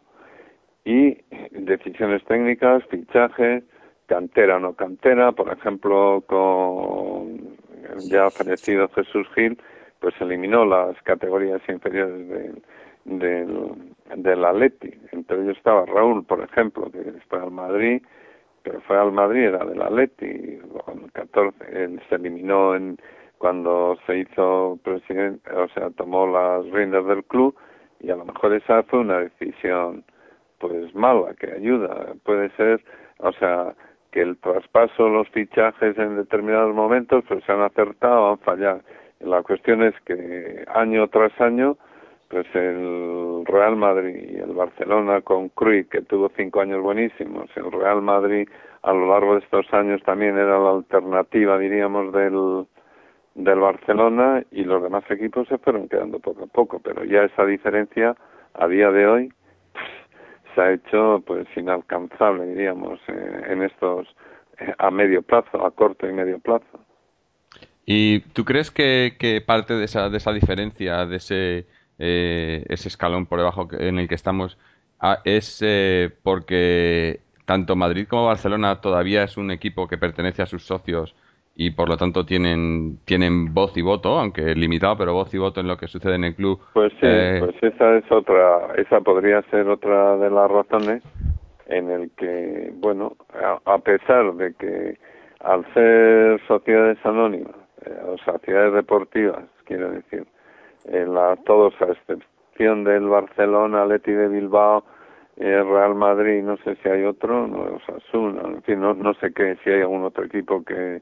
y decisiones técnicas, fichajes, cantera o no cantera, por ejemplo, con ya fallecido Jesús Gil, pues eliminó las categorías inferiores del, del, del Atleti. Entre ellos estaba Raúl, por ejemplo, que fue al Madrid, pero fue al Madrid, era del Atleti, con 14, él se eliminó en cuando se hizo presidente, o sea, tomó las riendas del club y a lo mejor esa fue una decisión pues mala, que ayuda, puede ser, o sea, que el traspaso, los fichajes en determinados momentos pues se han acertado han fallado. La cuestión es que año tras año pues el Real Madrid y el Barcelona con Cruyff, que tuvo cinco años buenísimos, el Real Madrid a lo largo de estos años también era la alternativa, diríamos, del, del Barcelona y los demás equipos se fueron quedando poco a poco, pero ya esa diferencia a día de hoy se ha hecho pues inalcanzable, diríamos, eh, en estos a medio plazo, a corto y medio plazo. ¿Y tú crees que, que parte de esa, de esa diferencia, de ese, eh, ese escalón por debajo en el que estamos, ah, es eh, porque tanto Madrid como Barcelona todavía es un equipo que pertenece a sus socios y por lo tanto tienen tienen voz y voto, aunque limitado, pero voz y voto en lo que sucede en el club. Pues sí, Eh, pues esa es otra, esa podría ser otra de las razones en el que, bueno, a, a pesar de que al ser sociedades anónimas eh, o sociedades deportivas, quiero decir, la, todos a excepción del Barcelona, Leti de Bilbao, eh, Real Madrid, no sé si hay otro, no, Osasuna, en no, no sé qué, si hay algún otro equipo que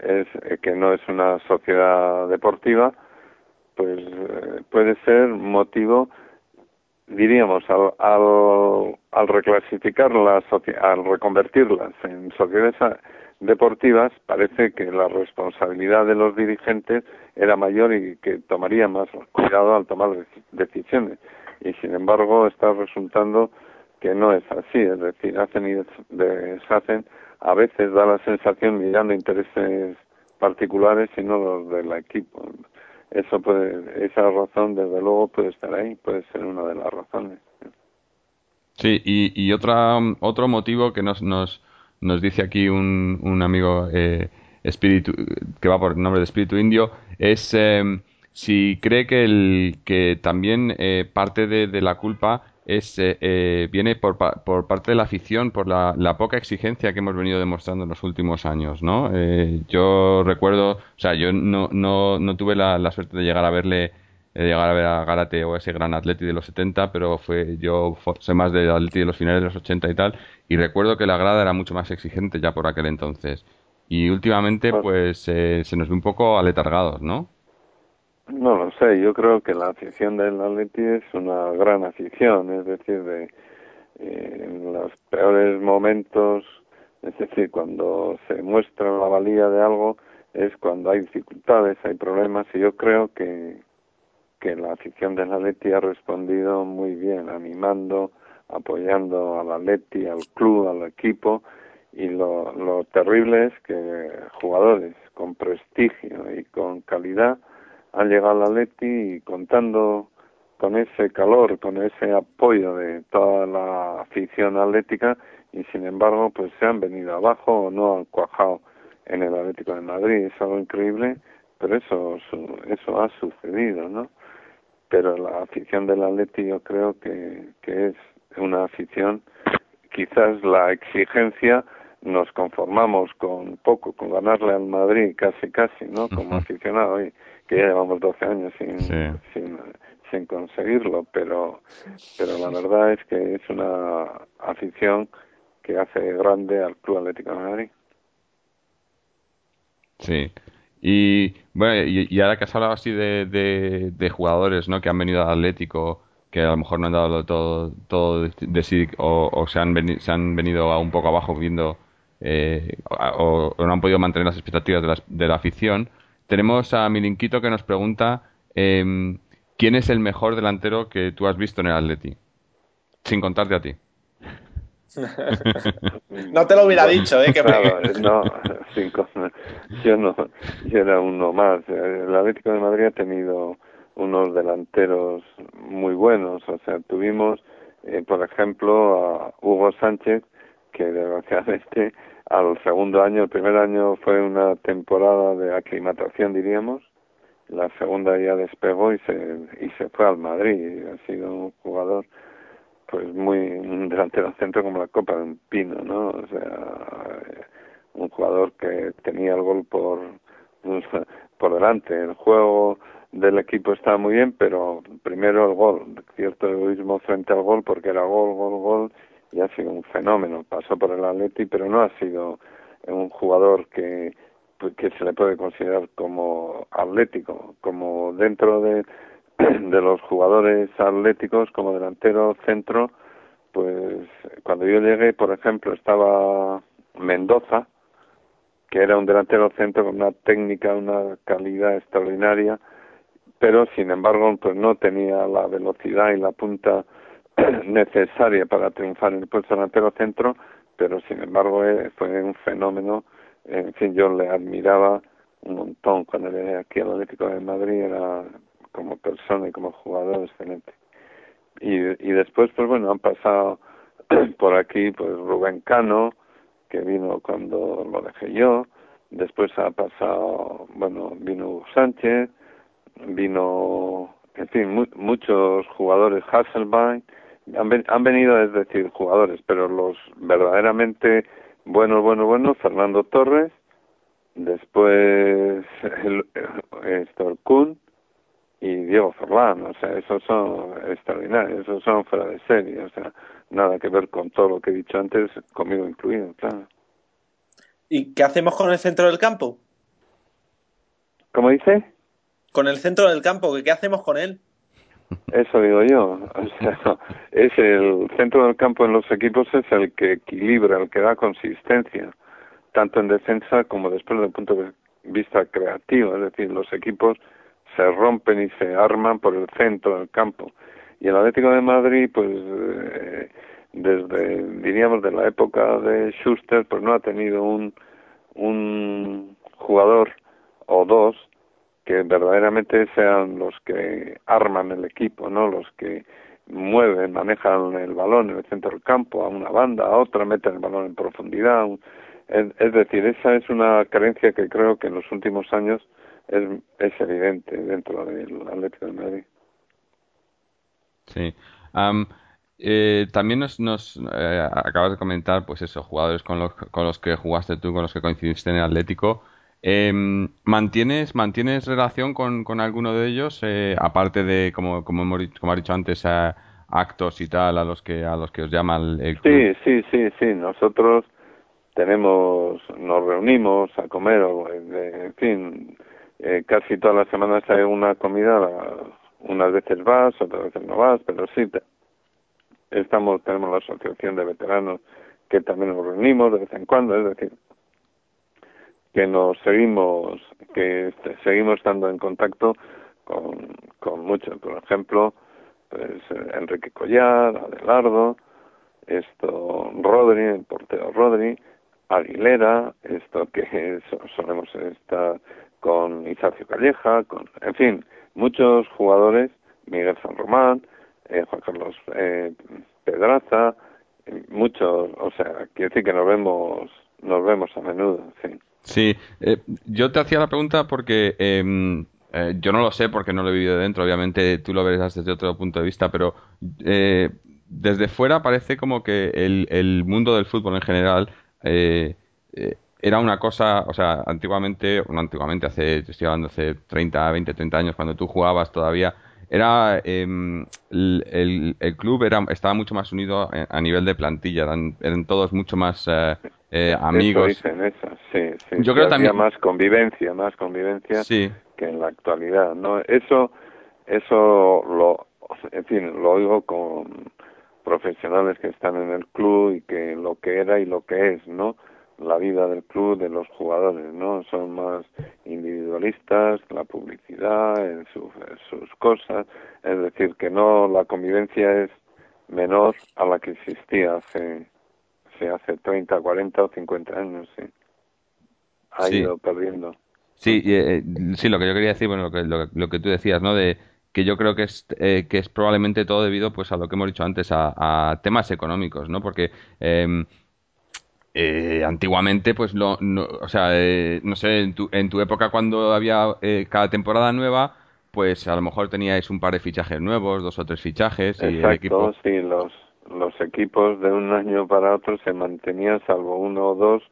es eh, que no es una sociedad deportiva, pues eh, puede ser motivo, diríamos, al, al, al reclasificarlas, al reconvertirlas en sociedades deportivas, parece que la responsabilidad de los dirigentes era mayor y que tomaría más cuidado al tomar dec- decisiones. Y sin embargo está resultando que no es así, es decir, hacen y des- deshacen, a veces da la sensación mirando intereses particulares y no los del equipo. Eso puede, esa razón desde luego puede estar ahí, puede ser una de las razones. Sí, y, y otra, otro motivo que nos, nos, nos dice aquí un, un amigo eh, espíritu, que va por nombre de Espíritu Indio es eh, si cree que, el, que también eh, parte de, de la culpa es eh, eh, viene por, por parte de la afición, por la, la poca exigencia que hemos venido demostrando en los últimos años, ¿no? Yo recuerdo, o sea, yo no, no, no tuve la, la suerte de llegar a verle llegar a ver a Gárate o ese gran Atleti de los 70, pero fue yo sé más de Atleti de los finales de los 80 y tal, y recuerdo que la grada era mucho más exigente ya por aquel entonces. Y últimamente, Bueno. pues, eh, se nos ve un poco aletargados, ¿no? No lo sé, yo creo que la afición del Atleti es una gran afición, es decir, de, eh, en los peores momentos, es decir, cuando se muestra la valía de algo, es cuando hay dificultades, hay problemas, y yo creo que, que la afición del Atleti ha respondido muy bien, animando, apoyando al Atleti, al club, al equipo, y lo, lo terrible es que jugadores con prestigio y con calidad han llegado al Atleti y contando con ese calor, con ese apoyo de toda la afición atlética y sin embargo pues se han venido abajo o no han cuajado en el Atlético de Madrid. Es algo increíble, pero eso, eso ha sucedido, ¿no? Pero la afición del Atleti yo creo que, que es una afición, quizás la exigencia nos conformamos con poco, con ganarle al Madrid casi casi, ¿no? Como aficionado hoy, que ya llevamos 12 años sin, Sí. sin, sin conseguirlo, pero, pero la verdad es que es una afición que hace grande al Club Atlético de Madrid. Sí. Y bueno, y, y ahora que has hablado así de, de, jugadores, ¿no? Que han venido al Atlético, que a lo mejor no han dado todo, todo de, sí, o, se, han veni- se han venido a un poco abajo viendo, eh, o, no han podido mantener las expectativas de la, de la afición. Tenemos a Milinquito que nos pregunta em, quién es el mejor delantero que tú has visto en el Atleti, sin contarte a ti. No te lo hubiera dicho, ¿eh? Que Claro, no, cinco, yo no, yo era uno más. El Atlético de Madrid ha tenido unos delanteros muy buenos, o sea, tuvimos, eh, por ejemplo, a Hugo Sánchez, que desgraciadamente al segundo año, el primer año fue una temporada de aclimatación, diríamos, la segunda ya despegó y se, y se fue al Madrid, ha sido un jugador pues muy delantero centro como la copa de un pino, ¿no? O sea, un jugador que tenía el gol por por delante. El juego del equipo estaba muy bien, pero primero el gol, cierto egoísmo frente al gol porque era gol, gol, gol y ha sido un fenómeno. Pasó por el Atleti, pero no ha sido un jugador que que se le puede considerar como atlético, como dentro de de los jugadores atléticos como delantero centro, pues cuando yo llegué, por ejemplo, estaba Mendoza, que era un delantero centro con una técnica, una calidad extraordinaria, pero sin embargo pues no tenía la velocidad y la punta necesaria para triunfar en el puesto delantero centro, pero sin embargo eh, fue un fenómeno. En fin, yo le admiraba un montón cuando llegué aquí al Atlético de Madrid, era como persona y como jugador excelente. Y, y después, pues bueno, han pasado por aquí pues Rubén Cano, que vino cuando lo dejé yo, después ha pasado, bueno, vino Sánchez, vino, en fin, muchos jugadores, Hasselbein, han, han venido, es decir, jugadores, pero los verdaderamente buenos, buenos, buenos, Fernando Torres, después el, el, Kuhn y Diego Ferlán, o sea, esos son extraordinarios, esos son fuera de serie, o sea, nada que ver con todo lo que he dicho antes, conmigo incluido, claro. ¿Y qué hacemos con el centro del campo? ¿Cómo dice? Con el centro del campo, ¿qué hacemos con él? Eso digo yo. O sea, es el centro del campo en los equipos es el que equilibra, el que da consistencia, tanto en defensa como después desde el punto de vista creativo. Es decir, los equipos se rompen y se arman por el centro del campo. Y el Atlético de Madrid, pues eh, desde, diríamos, de la época de Schuster, pues no ha tenido un, un jugador o dos que verdaderamente sean los que arman el equipo, ¿no? Los que mueven, manejan el balón en el centro del campo, a una banda, a otra, meten el balón en profundidad. Es, decir, esa es una carencia que creo que en los últimos años es, es evidente dentro del Atlético de Madrid. Sí. Eh, también nos, nos eh, acabas de comentar, pues eso, jugadores con los, con los que jugaste tú, con los que coincidiste en el Atlético. Em, ¿mantienes, ¿Mantienes relación con, con alguno de ellos, eh, aparte de, como, como, hemos, como has dicho antes, actos y tal, a los que, a los que os llama el, club? Sí, sí, sí, sí. Nosotros tenemos, nos reunimos a comer, en fin, casi todas las semanas hay una comida, unas veces vas, otras veces no vas, pero sí, estamos tenemos la asociación de veteranos que también nos reunimos de vez en cuando es decir que nos seguimos que este, seguimos estando en contacto con, con muchos. Por ejemplo pues Enrique Collar Adelardo esto Rodri el portero Rodri Aguilera esto que solemos estar con Isacio Calleja con en fin muchos jugadores Miguel San Román eh, Juan Carlos eh, Pedraza, muchos, o sea, quiere decir que nos vemos, nos vemos a menudo, sí. Sí, eh, yo te hacía la pregunta porque em, eh, yo no lo sé porque no lo he vivido dentro, obviamente tú lo verás desde otro punto de vista, pero eh, desde fuera parece como que el, el mundo del fútbol en general eh, eh, era una cosa, o sea, antiguamente, no antiguamente, hace, estoy hablando hace 30, 20, 30 años, cuando tú jugabas todavía, era em, el, el, club era estaba mucho más unido a, nivel de plantilla eran, eran todos mucho más eh, eh amigos. dicen eso, sí, sí. yo creo también más convivencia más convivencia que en la actualidad no eso eso lo en fin lo oigo con profesionales que están en el club y que lo que era y lo que es no la vida del club de los jugadores, ¿no? Son más individualistas, la publicidad, en, sus cosas, es decir, que no la convivencia es menor a la que existía hace, se hace 30, 40 o 50 años, sí. Ha ido perdiendo. Sí, eh, sí, lo que yo quería decir, bueno, lo que, lo, que tú decías, ¿no? De que yo creo que es, eh, que es probablemente todo debido pues a lo que hemos dicho antes, a, temas económicos, ¿no? Porque eh, eh, antiguamente, pues, no, o sea, eh, no sé, en tu, en tu época cuando había eh, cada temporada nueva, pues a lo mejor teníais un par de fichajes nuevos, dos o tres fichajes. Y el equipo... sí, los, los equipos de un año para otro se mantenían salvo uno o dos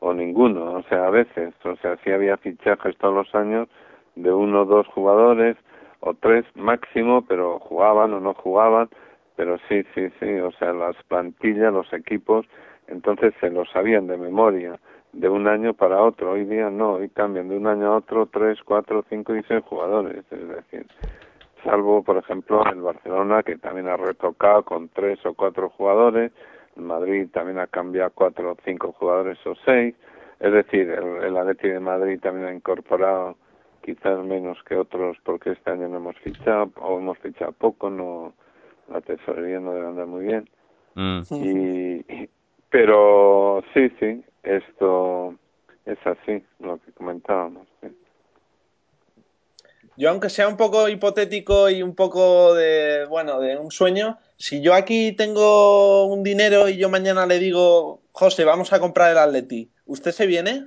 o ninguno, o sea, a veces, o sea, sí había fichajes todos los años de uno o dos jugadores o tres máximo, pero jugaban o no jugaban, pero sí, sí, sí, o sea, las plantillas, los equipos entonces se lo sabían de memoria de un año para otro. Hoy día no, hoy cambian de un año a otro tres, cuatro, cinco y seis jugadores. Es decir, salvo, por ejemplo, el Barcelona, que también ha retocado con tres o cuatro jugadores. El Madrid también ha cambiado cuatro o cinco jugadores o seis. Es decir, el, el Atleti de Madrid también ha incorporado quizás menos que otros porque este año no hemos fichado o hemos fichado poco, no la tesorería no debe andar muy bien. Mm. Y, pero sí, sí, esto es así, lo que comentábamos. sí. Yo, aunque sea un poco hipotético y un poco de, bueno, de un sueño, si yo aquí tengo un dinero y yo mañana le digo, José, vamos a comprar el Atleti, ¿usted se viene?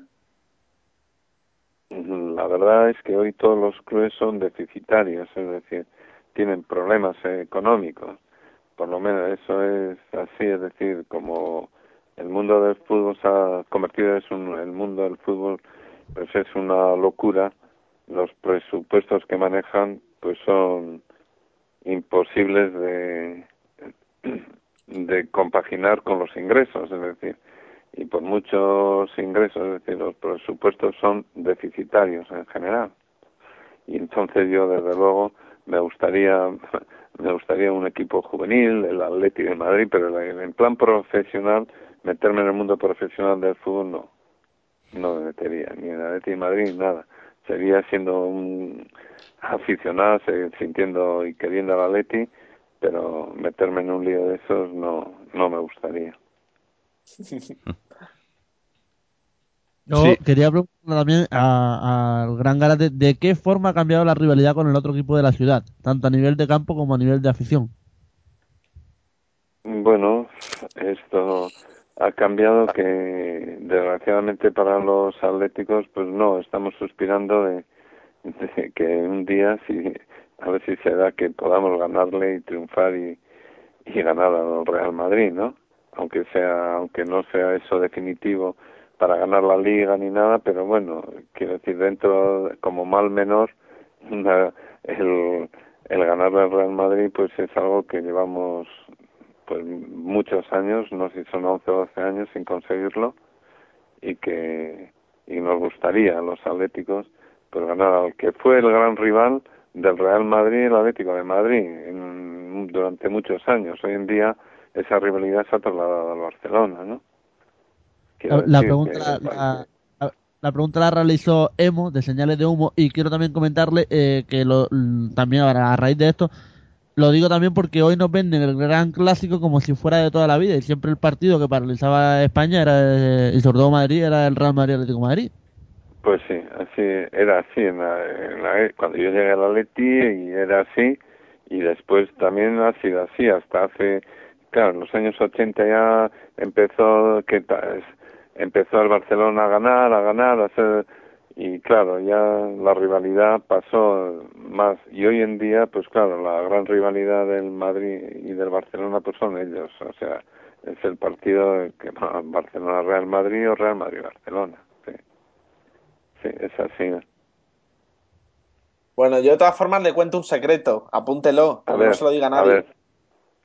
La verdad es que hoy todos los clubes son deficitarios, es decir, tienen problemas económicos. Por lo menos eso es así, es decir, como el mundo del fútbol se ha convertido en el mundo del fútbol, pues es una locura. Los presupuestos que manejan, pues son imposibles de de compaginar con los ingresos, es decir, y por muchos ingresos, es decir, los presupuestos son deficitarios en general. Y entonces yo, desde luego, me gustaría me gustaría un equipo juvenil, el Atleti de Madrid, pero en plan profesional, meterme en el mundo profesional del fútbol no, no me metería, ni en el Atleti de Madrid, nada. Sería siendo un aficionado, sintiendo y queriendo al Atleti, pero meterme en un lío de esos no, no me gustaría. Yo Sí. quería preguntar también a- al Gran Garate de qué forma ha cambiado la rivalidad con el otro equipo de la ciudad, tanto a nivel de campo como a nivel de afición. Bueno, esto ha cambiado que desgraciadamente para los atléticos pues no, estamos suspirando de, de que un día si a ver si se da que podamos ganarle y triunfar y, y ganar al Real Madrid, ¿no? Aunque sea aunque no sea eso definitivo para ganar la liga ni nada, pero bueno, quiero decir dentro como mal menor el el ganar al Real Madrid pues es algo que llevamos pues muchos años, no sé si son 11 o 12 años sin conseguirlo y que y nos gustaría a los atléticos pues ganar al que fue el gran rival del Real Madrid, el Atlético de Madrid, en- durante muchos años. Hoy en día esa rivalidad se ha trasladado al Barcelona, ¿no? La, pregunta la, la- la- la pregunta la realizó Emo de señales de humo y quiero también comentarle eh, que lo, también a, raíz de esto lo digo también porque hoy nos venden el gran clásico como si fuera de toda la vida y siempre el partido que paralizaba España era eh, y sobre todo Madrid era el Real Madrid Atlético de Madrid. Pues sí, así era así en la, en la- cuando yo llegué al Atleti y era así y después también ha sido así hasta hace claro en los años 80 ya empezó que ta- es- empezó el Barcelona a ganar a ganar a ser y claro ya la rivalidad pasó más y hoy en día pues claro la gran rivalidad del Madrid y del Barcelona pues son ellos o sea es el partido que Barcelona Real Madrid o Real Madrid Barcelona sí Sí, es así. Bueno, yo de todas formas le cuento un secreto, apúntelo, A que ver, no se lo diga a nadie. ver,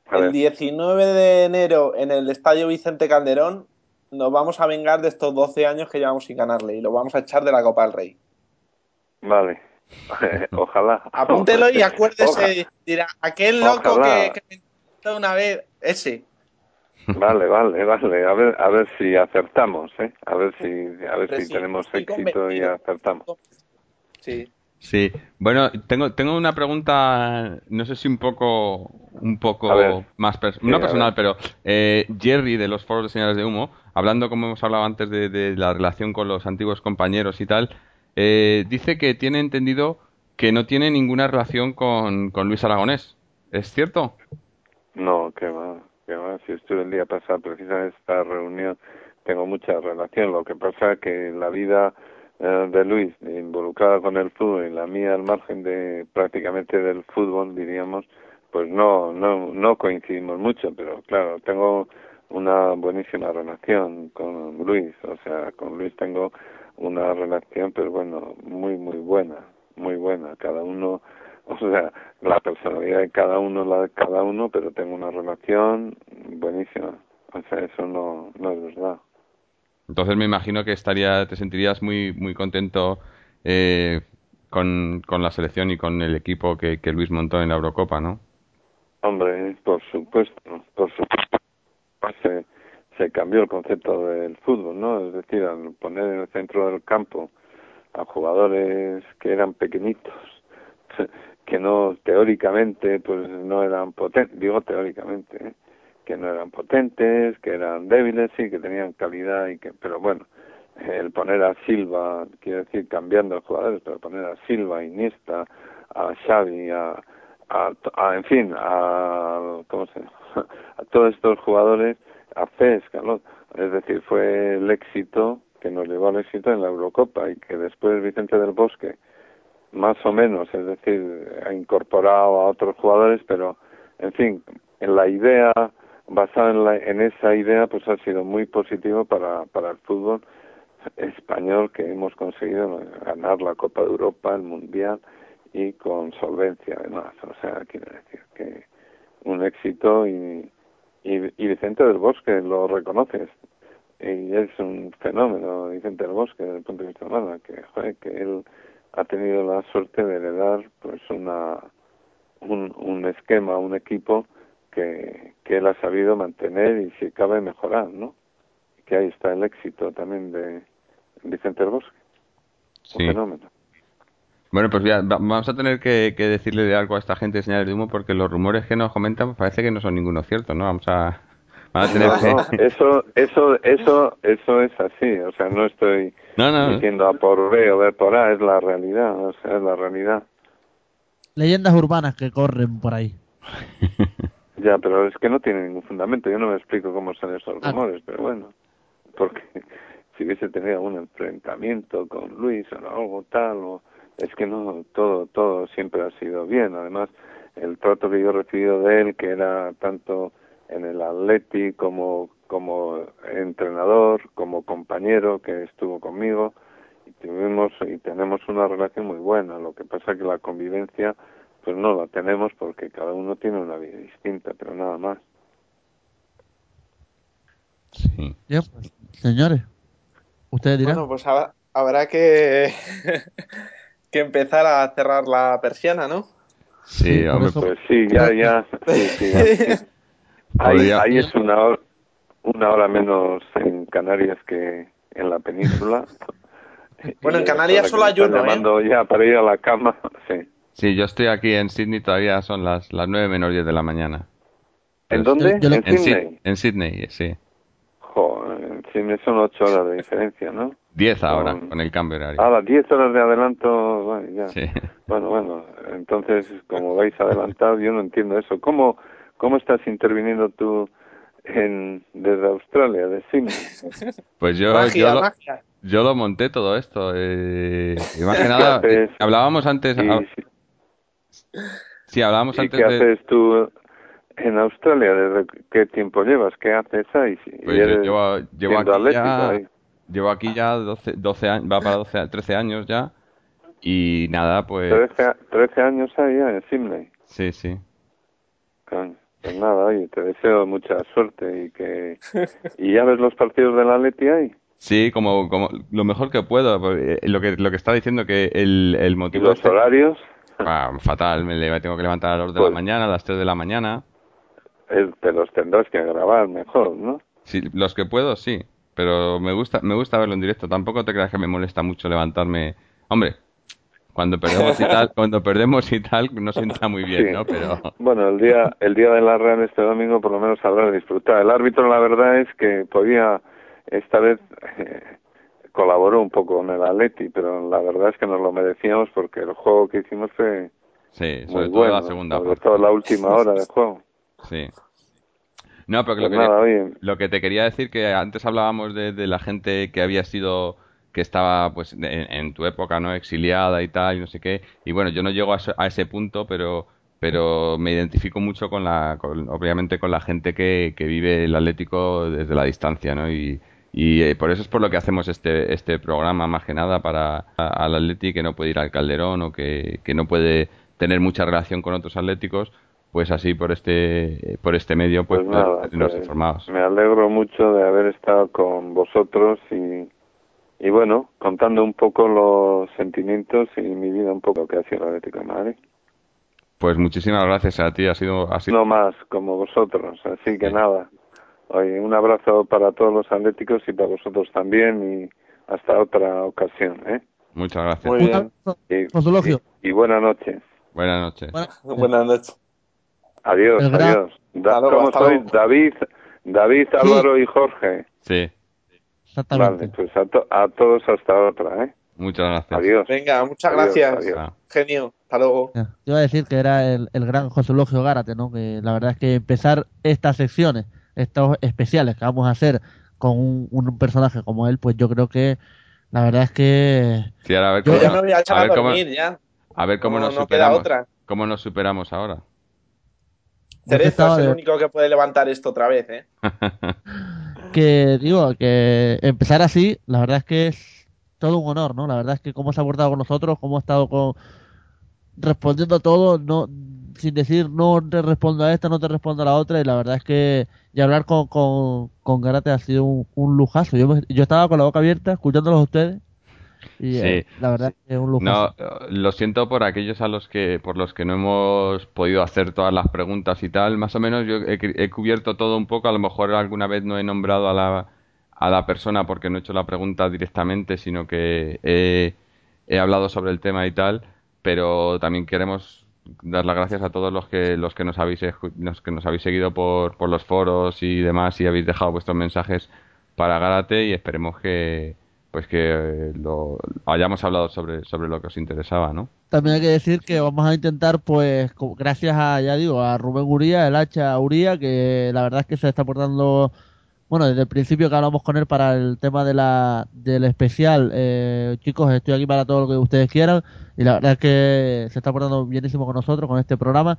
a El ver. 19 de enero en el Estadio Vicente Calderón nos vamos a vengar de estos 12 años que llevamos sin ganarle y lo vamos a echar de la Copa del Rey. Vale. Ojalá. Apúntelo y acuérdese, Oja- dirá, aquel loco Ojalá. que, que me una vez, ese. Vale, vale, vale. A ver, a ver si acertamos, ¿eh? A ver si, a ver si sí, tenemos éxito y acertamos. Sí. Sí, bueno, tengo, tengo una pregunta, no sé si un poco, un poco más, pers- Sí, no personal, pero eh, Jerry de los foros de señales de humo, hablando como hemos hablado antes de, de la relación con los antiguos compañeros y tal, eh, dice que tiene entendido que no tiene ninguna relación con, con Luis Aragonés. ¿Es cierto? No, que va, que va. Si estuve el día pasado precisamente esta reunión, tengo mucha relación. Lo que pasa que la vida de Luis involucrada con el fútbol y la mía al margen de prácticamente del fútbol, diríamos, pues no, no, no coincidimos mucho, pero claro, tengo una buenísima relación con Luis, o sea, con Luis tengo una relación, pero bueno, muy, muy buena, muy buena. Cada uno, o sea, la personalidad de cada uno, la de cada uno, pero tengo una relación buenísima. O sea, eso no, no es verdad. Entonces me imagino que estaría, te sentirías muy, muy contento eh, con, con la selección y con el equipo que, que Luis montó en la Eurocopa, ¿no? Hombre, por supuesto, por supuesto. Se, se cambió el concepto del fútbol, ¿no? Es decir, al poner en el centro del campo a jugadores que eran pequeñitos, que no teóricamente pues no eran potentes, digo teóricamente, ¿eh? Que no eran potentes, que eran débiles, sí, que tenían calidad y que, pero bueno, el poner a Silva, quiero decir cambiando los jugadores, pero poner a Silva, a Iniesta, a Xavi, a, a, en fin, a, ¿cómo se a todos estos jugadores, a Cesc, es decir, fue el éxito que nos llevó al éxito en la Eurocopa y que después Vicente del Bosque, más o menos, es decir, ha incorporado a otros jugadores, pero, en fin, en la idea, basada en, la, en esa idea, pues ha sido muy positivo para, para el fútbol español que hemos conseguido ganar la Copa de Europa, el Mundial y con solvencia además. O sea, quiere decir que un éxito y, y, Vicente del Bosque lo reconoces. Y es un fenómeno, Vicente del Bosque, desde el punto de vista humano, que, él ha tenido la suerte de heredar pues una un, un esquema, un equipo que, que él ha sabido mantener y si cabe mejorar, ¿no? Que ahí está el éxito también de, Vicente del Bosque. Un fenómeno. Bueno, pues ya vamos a tener que, decirle de algo a esta gente de señales de humo porque los rumores que nos comentan parece que no son ninguno cierto, ¿no? Vamos a, tener que... eso, eso, eso, eso es así, o sea, no estoy diciendo a por B o B por A, es la realidad, o sea, es la realidad. Leyendas urbanas que corren por ahí. ya, pero es que no tiene ningún fundamento, yo no me explico cómo son esos ah. rumores, pero bueno, porque si hubiese tenido un enfrentamiento con Luis o algo tal, o, es que no, todo, todo siempre ha sido bien. Además, el trato que yo he recibido de él, que era tanto en el Atleti como, como entrenador, como compañero que estuvo conmigo, y tuvimos y tenemos una relación muy buena. Lo que pasa que la convivencia, pues no la tenemos porque cada uno tiene una vida distinta, pero nada más. Sí. Ya, pues, señores, Ustedes dirán. Bueno, pues habrá, que, que empezar a cerrar la persiana, ¿no? Sí, hombre, pues sí, ya, ya. Ahí, es una hora, una hora menos en Canarias que en la península. Bueno, en Canarias solo hay uno, ¿eh? ya para ir a la cama, sí. Sí, yo estoy aquí en Sydney, todavía son las, las 9 menos 10 de la mañana. ¿En dónde? ¿En, Sydney? En Sydney, sí. Joder, sí, son ocho horas de diferencia, ¿no? Diez ahora, con, el cambio horario. Ah, las diez horas de adelanto, bueno, ya. Sí. Bueno, bueno, entonces, como vais adelantado, yo no entiendo eso. ¿Cómo, cómo estás interviniendo tú en, desde Australia, de Sydney? Pues yo, yo, lo, yo, lo, monté todo esto. Eh, y más que nada, hablábamos antes... Sí, hablábamos antes ¿Qué haces tú en Australia, ¿desde qué tiempo llevas? ¿Qué haces ahí? Pues llevo, llevo, aquí ya, llevo aquí ya 12, 12 años, va para 12, 13 años ya. Y nada, pues... 13, 13 años ahí en Sydney. Sí, sí. Pues nada, oye, te deseo mucha suerte y que... ¿Y ya ves los partidos de la Leti ahí? Sí, como, como lo mejor que puedo. Lo que, lo que está diciendo que el, el motivo... ¿Y los horarios? Ah, fatal, me tengo que levantar a las 2 de la pues mañana, a las 3 de la mañana te los tendrás que grabar mejor, ¿no? Sí, los que puedo, sí. Pero me gusta, me gusta verlo en directo. Tampoco te creas que me molesta mucho levantarme. Hombre, cuando perdemos y tal, cuando perdemos y tal, no sienta muy bien, ¿no? Pero bueno, el día, el día de la Real este domingo, por lo menos habrá de disfrutar. El árbitro, la verdad es que podía esta vez eh, colaboró un poco con el Atleti, pero la verdad es que nos lo merecíamos porque el juego que hicimos fue sí, sobre todo la segunda, sobre todo la última hora del juego. Sí. No, pero pues lo, que, te quería decir que antes hablábamos de, la gente que había sido que estaba pues en, tu época no exiliada y tal y no sé qué. Y bueno yo no llego a, ese punto pero pero me identifico mucho con la obviamente con la gente que, que vive el Atlético desde la distancia no y, y eh, por eso es por lo que hacemos este este programa más que nada para al Atlético que no puede ir al Calderón o que, que no puede tener mucha relación con otros atléticos pues así por este por este medio pues, pues nos informados. Me alegro mucho de haber estado con vosotros y, y bueno, contando un poco los sentimientos y mi vida un poco que ha sido la Atlético de Madrid. Pues muchísimas gracias a ti, ha sido así. No más como vosotros, así que nada. Oye, un abrazo para todos los atléticos y para vosotros también y hasta otra ocasión, ¿eh? Muchas gracias. Muy bien. Y, y, y buenas noches. Buenas noches. Buenas noches. Adiós, El adiós. Da- ¿Cómo sois? David, David, Álvaro y Jorge. Sí, Exactamente. Vale, pues a, to- a todos hasta otra, ¿eh? muchas gracias. Adiós. Venga, muchas Adiós, gracias. adiós. Ah, Genio. Hasta luego. Te iba a decir que era el, el gran José Logio Gárate, ¿no? Que la verdad es que empezar estas secciones, estos especiales que vamos a hacer con un, un personaje como él, pues yo creo que la verdad es que sí, ahora a ver Yo ya me voy a echar a a, ver cómo- dormir ya. a ver cómo No- nos no queda superamos. otra. ¿Cómo nos superamos ahora? yo Cerezo es el de- único que puede levantar esto otra vez, ¿eh? que digo que empezar así, la verdad es que es todo un honor, ¿no? La verdad es que cómo se ha portado con nosotros, cómo ha estado con respondiendo a todo, no sin decir no te respondo a esta, no te respondo a la otra, y la verdad es que y hablar con, con, con Garate ha sido un, un lujazo. Yo, me- yo estaba con la boca abierta escuchándolos a ustedes y Sí. eh, la verdad es que es un No, lujazo. eh, lo siento por aquellos a los que por los que no hemos podido hacer todas las preguntas y tal. Más o menos yo he, he cubierto todo un poco. A lo mejor alguna vez no he nombrado a la a la persona porque no he hecho la pregunta directamente, sino que he, he hablado sobre el tema y tal. Pero también queremos dar las gracias a todos los que los que nos habéis los que nos habéis seguido por por los foros y demás y habéis dejado vuestros mensajes para Gárate y esperemos que pues que eh, lo hayamos hablado sobre, sobre lo que os interesaba, ¿no? También hay que decir que vamos a intentar, pues, gracias a, ya digo, a Rubén Uría, el hacha Uría, que la verdad es que se está portando, bueno, desde el principio que hablamos con él para el tema de la, del especial, eh, chicos, estoy aquí para todo lo que ustedes quieran, y la verdad es que se está portando bienísimo con nosotros, con este programa,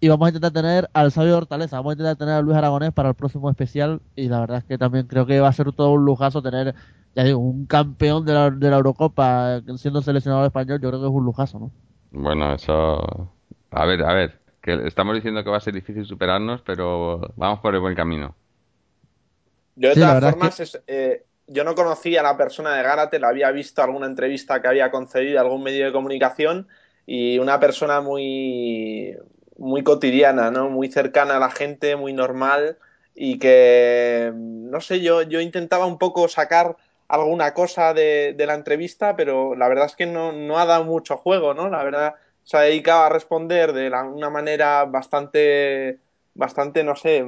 y vamos a intentar tener al sabio Hortaleza, vamos a intentar tener a Luis Aragonés para el próximo especial, y la verdad es que también creo que va a ser todo un lujazo tener, ya digo, un campeón de la, de la Eurocopa eh, siendo seleccionador español, yo creo que es un lujazo, ¿no? Bueno, eso... A ver, a ver, que estamos diciendo que va a ser difícil superarnos, pero vamos por el buen camino. Yo, de Sí, todas es formas, es- eh, yo no conocía a la persona de Gárate, la había visto alguna entrevista que había concedido a algún medio de comunicación y una persona muy, muy cotidiana, ¿no? Muy cercana a la gente, muy normal y que, no sé, yo, yo intentaba un poco sacar alguna cosa de, de la entrevista, pero la verdad es que no, no ha dado mucho juego, ¿no? La verdad se ha dedicado a responder de la- una manera bastante, bastante, no sé,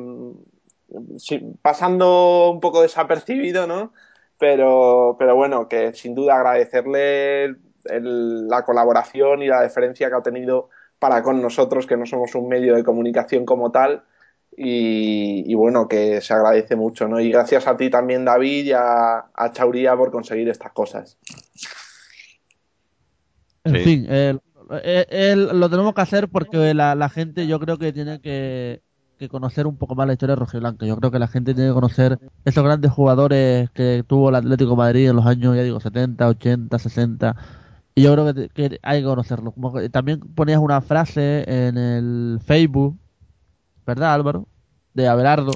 pasando un poco desapercibido, ¿no? Pero, pero bueno, que sin duda agradecerle el- la colaboración y la deferencia que ha tenido para con nosotros, que no somos un medio de comunicación como tal, y, y bueno, que se agradece mucho, ¿no? Y gracias a ti también, David, y a, a Chauría por conseguir estas cosas. En Sí. fin, el- el- el- lo tenemos que hacer porque la, la gente yo creo que tiene que, que conocer un poco más la historia de Rojiblanca. Yo creo que la gente tiene que conocer esos grandes jugadores que tuvo el Atlético Madrid en los años, ya digo, 70, 80, 60. Y yo creo que, hay que conocerlo. Como también ponías una frase en el Facebook, ¿verdad Álvaro? De Abelardo.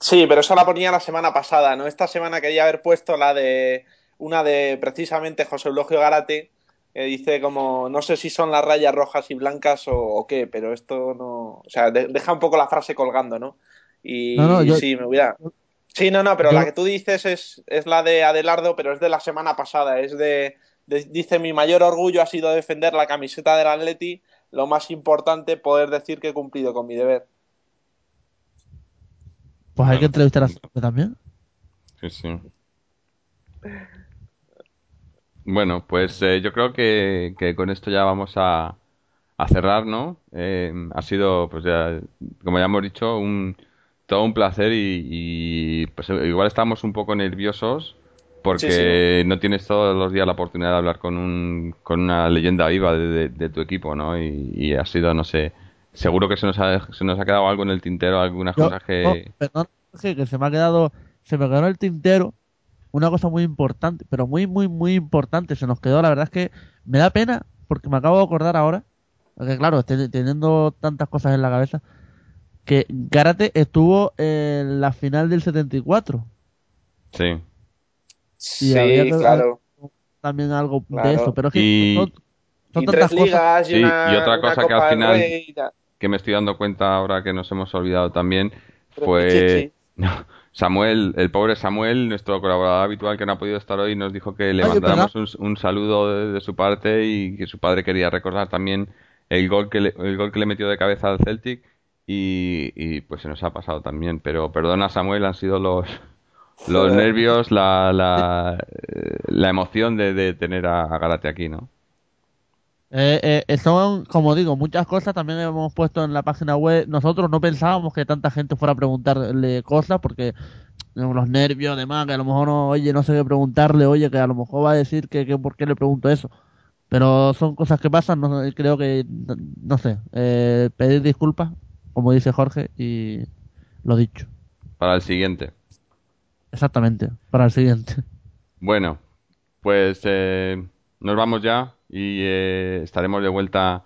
Sí, pero esa la ponía la semana pasada, ¿no? Esta semana quería haber puesto la de una de precisamente José Eulogio Gárate, que dice como, no sé si son las rayas rojas y blancas o, o qué, pero esto no, o sea, de- deja un poco la frase colgando, ¿no? Y No, no, yo- sí, me hubiera... Sí, no, no, pero yo- la que tú dices es, es la de Adelardo, pero es de la semana pasada, es de, de- dice, mi mayor orgullo ha sido defender la camiseta del Atleti, lo más importante, poder decir que he cumplido con mi deber. Pues hay que entrevistar a su también. Sí, sí. Bueno, pues eh, yo creo que, que con esto ya vamos a, a cerrar, ¿no? Eh, ha sido, pues ya, como ya hemos dicho, un, todo un placer y, y, pues igual estamos un poco nerviosos porque Sí, no tienes todos los días la oportunidad de hablar con, un, con una leyenda viva de, de- de tu equipo, ¿no? Y, y ha sido, no sé, seguro que se nos ha, se nos ha quedado algo en el tintero, algunas Yo- cosas que... no, perdón, que se me ha quedado, se me quedó en el tintero una cosa muy importante, pero muy, muy, muy importante. Se nos quedó, la verdad es que me da pena porque me acabo de acordar ahora, porque claro, teniendo tantas cosas en la cabeza, que Garate estuvo en la final del 74. Sí. Y Sí, claro. También algo Claro. de eso, pero es que Y- son, son y tantas tres cosas. y, Sí, y otra una cosa que al final- Rey que me estoy dando cuenta ahora que nos hemos olvidado también Pero fue. Samuel, el pobre Samuel, nuestro colaborador habitual que no ha podido estar hoy, nos dijo que le mandáramos un, un, saludo de, su parte y que su padre quería recordar también el gol que le, el gol que le metió de cabeza al Celtic y, pues se nos ha pasado también. Pero perdona Samuel, han sido los, los nervios, la, la, la emoción de, tener a, Galate aquí, ¿no? Eh, eh, son, como digo, muchas cosas también hemos puesto en la página web. Nosotros no pensábamos que tanta gente fuera a preguntarle cosas porque los nervios, además, que a lo mejor no, oye, no sé qué preguntarle, oye, que a lo mejor va a decir que, que por qué le pregunto eso. Pero son cosas que pasan, no, creo que, no sé, eh, pedir disculpas, como dice Jorge, y lo dicho. Para el siguiente. Exactamente, para el siguiente. Bueno, pues eh, nos vamos ya y eh, estaremos de vuelta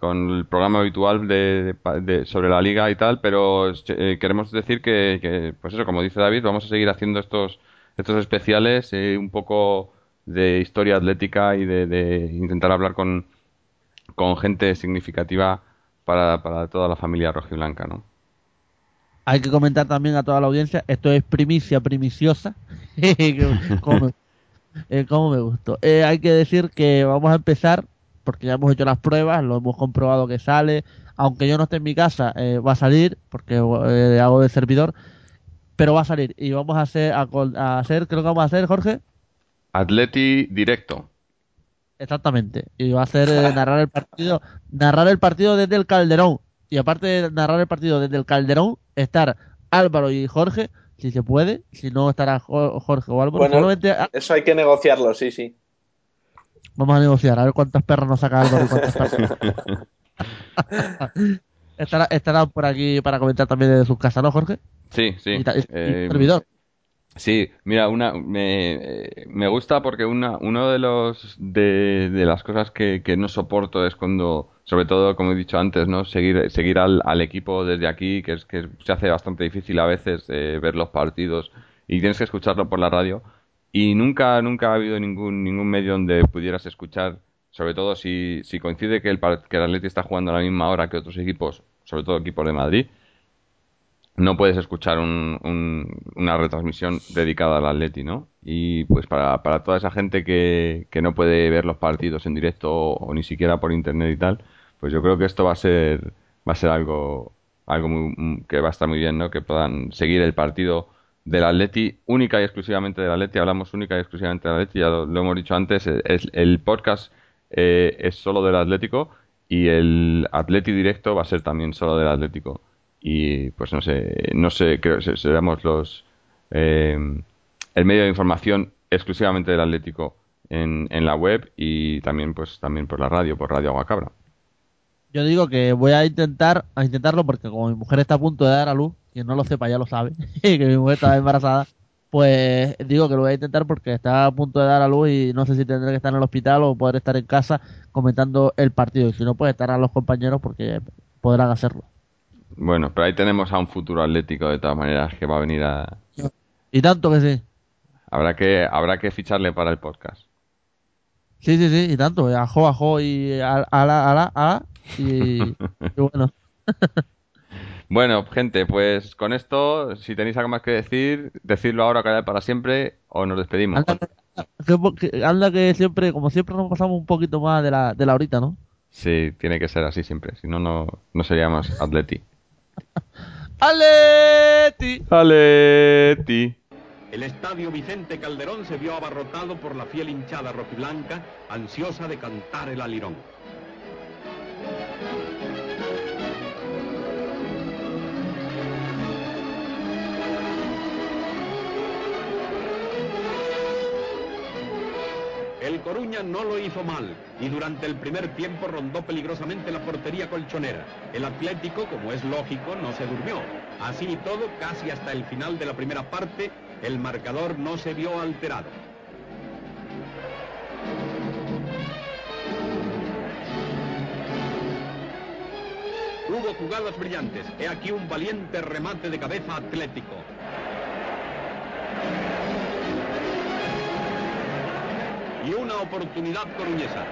con el programa habitual de, sobre la liga y tal, pero queremos decir que, que, pues eso, como dice David, vamos a seguir haciendo estos, estos especiales un poco de historia atlética y de, intentar hablar con, con gente significativa para, para toda la familia rojiblanca, ¿no? Hay que comentar también a toda la audiencia, esto es primicia primiciosa, eh, me gustó. Eh, hay que decir que vamos a empezar, porque ya hemos hecho las pruebas, lo hemos comprobado que sale, aunque yo no esté en mi casa, eh, va a salir, porque hago de servidor, pero va a salir y vamos a hacer, a, a hacer, creo que vamos a hacer, Jorge. Atleti directo. Exactamente. Y va a ser eh, narrar el partido, narrar el partido desde el Calderón. Y aparte de narrar el partido desde el Calderón, estar Álvaro y Jorge, si se puede, si no estará Jorge o Álvaro. Bueno, eso hay que negociarlo, sí, sí. Vamos a negociar, a ver cuántas perras nos saca Álvaro y cuántas perras. estará, estará por aquí para comentar también desde sus casas, ¿no, Jorge? Sí, sí. Y, eh, servidor. Sí, mira, una me, me gusta porque una uno de los de, de las cosas que, que, no soporto es cuando, sobre todo como he dicho antes, no seguir seguir al, al equipo desde aquí, que es que se hace bastante difícil a veces eh, ver los partidos y tienes que escucharlo por la radio. Y nunca nunca ha habido ningún ningún medio donde pudieras escuchar, sobre todo si si coincide que el que el Atleti está jugando a la misma hora que otros equipos, sobre todo equipos de Madrid no puedes escuchar una retransmisión dedicada al Atleti, ¿no? Y pues para, para toda esa gente que, que, no puede ver los partidos en directo o, ni siquiera por internet y tal, pues yo creo que esto va a ser va a ser algo algo muy, que va a estar muy bien, ¿no? Que puedan seguir el partido del Atleti única y exclusivamente del Atleti. Hablamos única y exclusivamente del Atleti, ya lo, hemos dicho antes. Es, el podcast eh, es solo del Atlético y el Atleti directo va a ser también solo del Atlético y pues no sé, no sé, creo que seremos los eh, el medio de información exclusivamente del Atlético en, en la web y también pues también por la radio, por Radio Aguacabra. Yo digo que voy a intentar a intentarlo porque como mi mujer está a punto de dar a luz, quien no lo sepa ya lo sabe, que mi mujer está embarazada, pues digo que lo voy a intentar porque está a punto de dar a luz y no sé si tendré que estar en el hospital o poder estar en casa comentando el partido. Y si no, pues estar a los compañeros porque podrán hacerlo. Bueno, pero ahí tenemos a un futuro atlético de todas maneras que va a venir a. Y tanto que sí. Habrá que, habrá que ficharle para el podcast. Sí, sí, sí, y tanto. Ajo, ajo y ala, ala, ala. Y, y bueno. bueno, gente, pues con esto, si tenéis algo más que decir, decidlo ahora, callar para siempre, o nos despedimos. Anda que, anda que, siempre, como siempre, nos pasamos un poquito más de la, de la horita, ¿no? Sí, tiene que ser así siempre, si no, no seríamos atleti. ¡Aleti! ¡Aleti! El estadio Vicente Calderón se vio abarrotado por la fiel hinchada rojiblanca, ansiosa de cantar el alirón. El Coruña no lo hizo mal y durante el primer tiempo rondó peligrosamente la portería colchonera. El Atlético, como es lógico, no se durmió. Así y todo, casi hasta el final de la primera parte, el marcador no se vio alterado. Hubo jugadas brillantes. He aquí un valiente remate de cabeza atlético. Y una oportunidad coruñesa.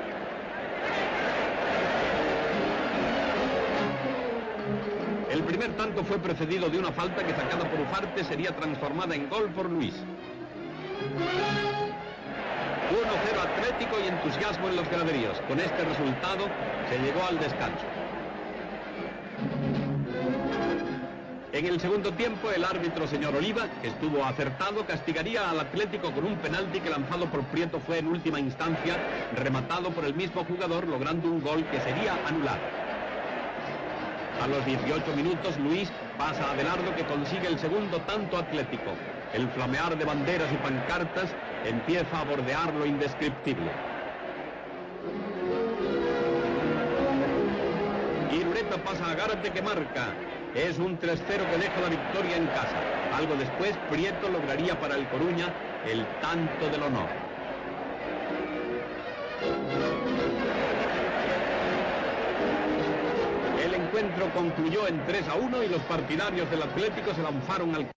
El primer tanto fue precedido de una falta que sacada por Ufarte sería transformada en gol por Luis. 1-0 Atlético y entusiasmo en los graderíos. Con este resultado se llegó al descanso. En el segundo tiempo, el árbitro señor Oliva, que estuvo acertado, castigaría al Atlético con un penalti que lanzado por Prieto fue en última instancia rematado por el mismo jugador, logrando un gol que sería anulado. A los 18 minutos, Luis pasa a Adelardo que consigue el segundo tanto atlético. El flamear de banderas y pancartas empieza a bordear lo indescriptible. Irureta pasa a Gárate que marca. Es un 3-0 que deja la victoria en casa. Algo después, Prieto lograría para el Coruña el tanto del honor. El encuentro concluyó en 3 a 1 y los partidarios del Atlético se lanzaron al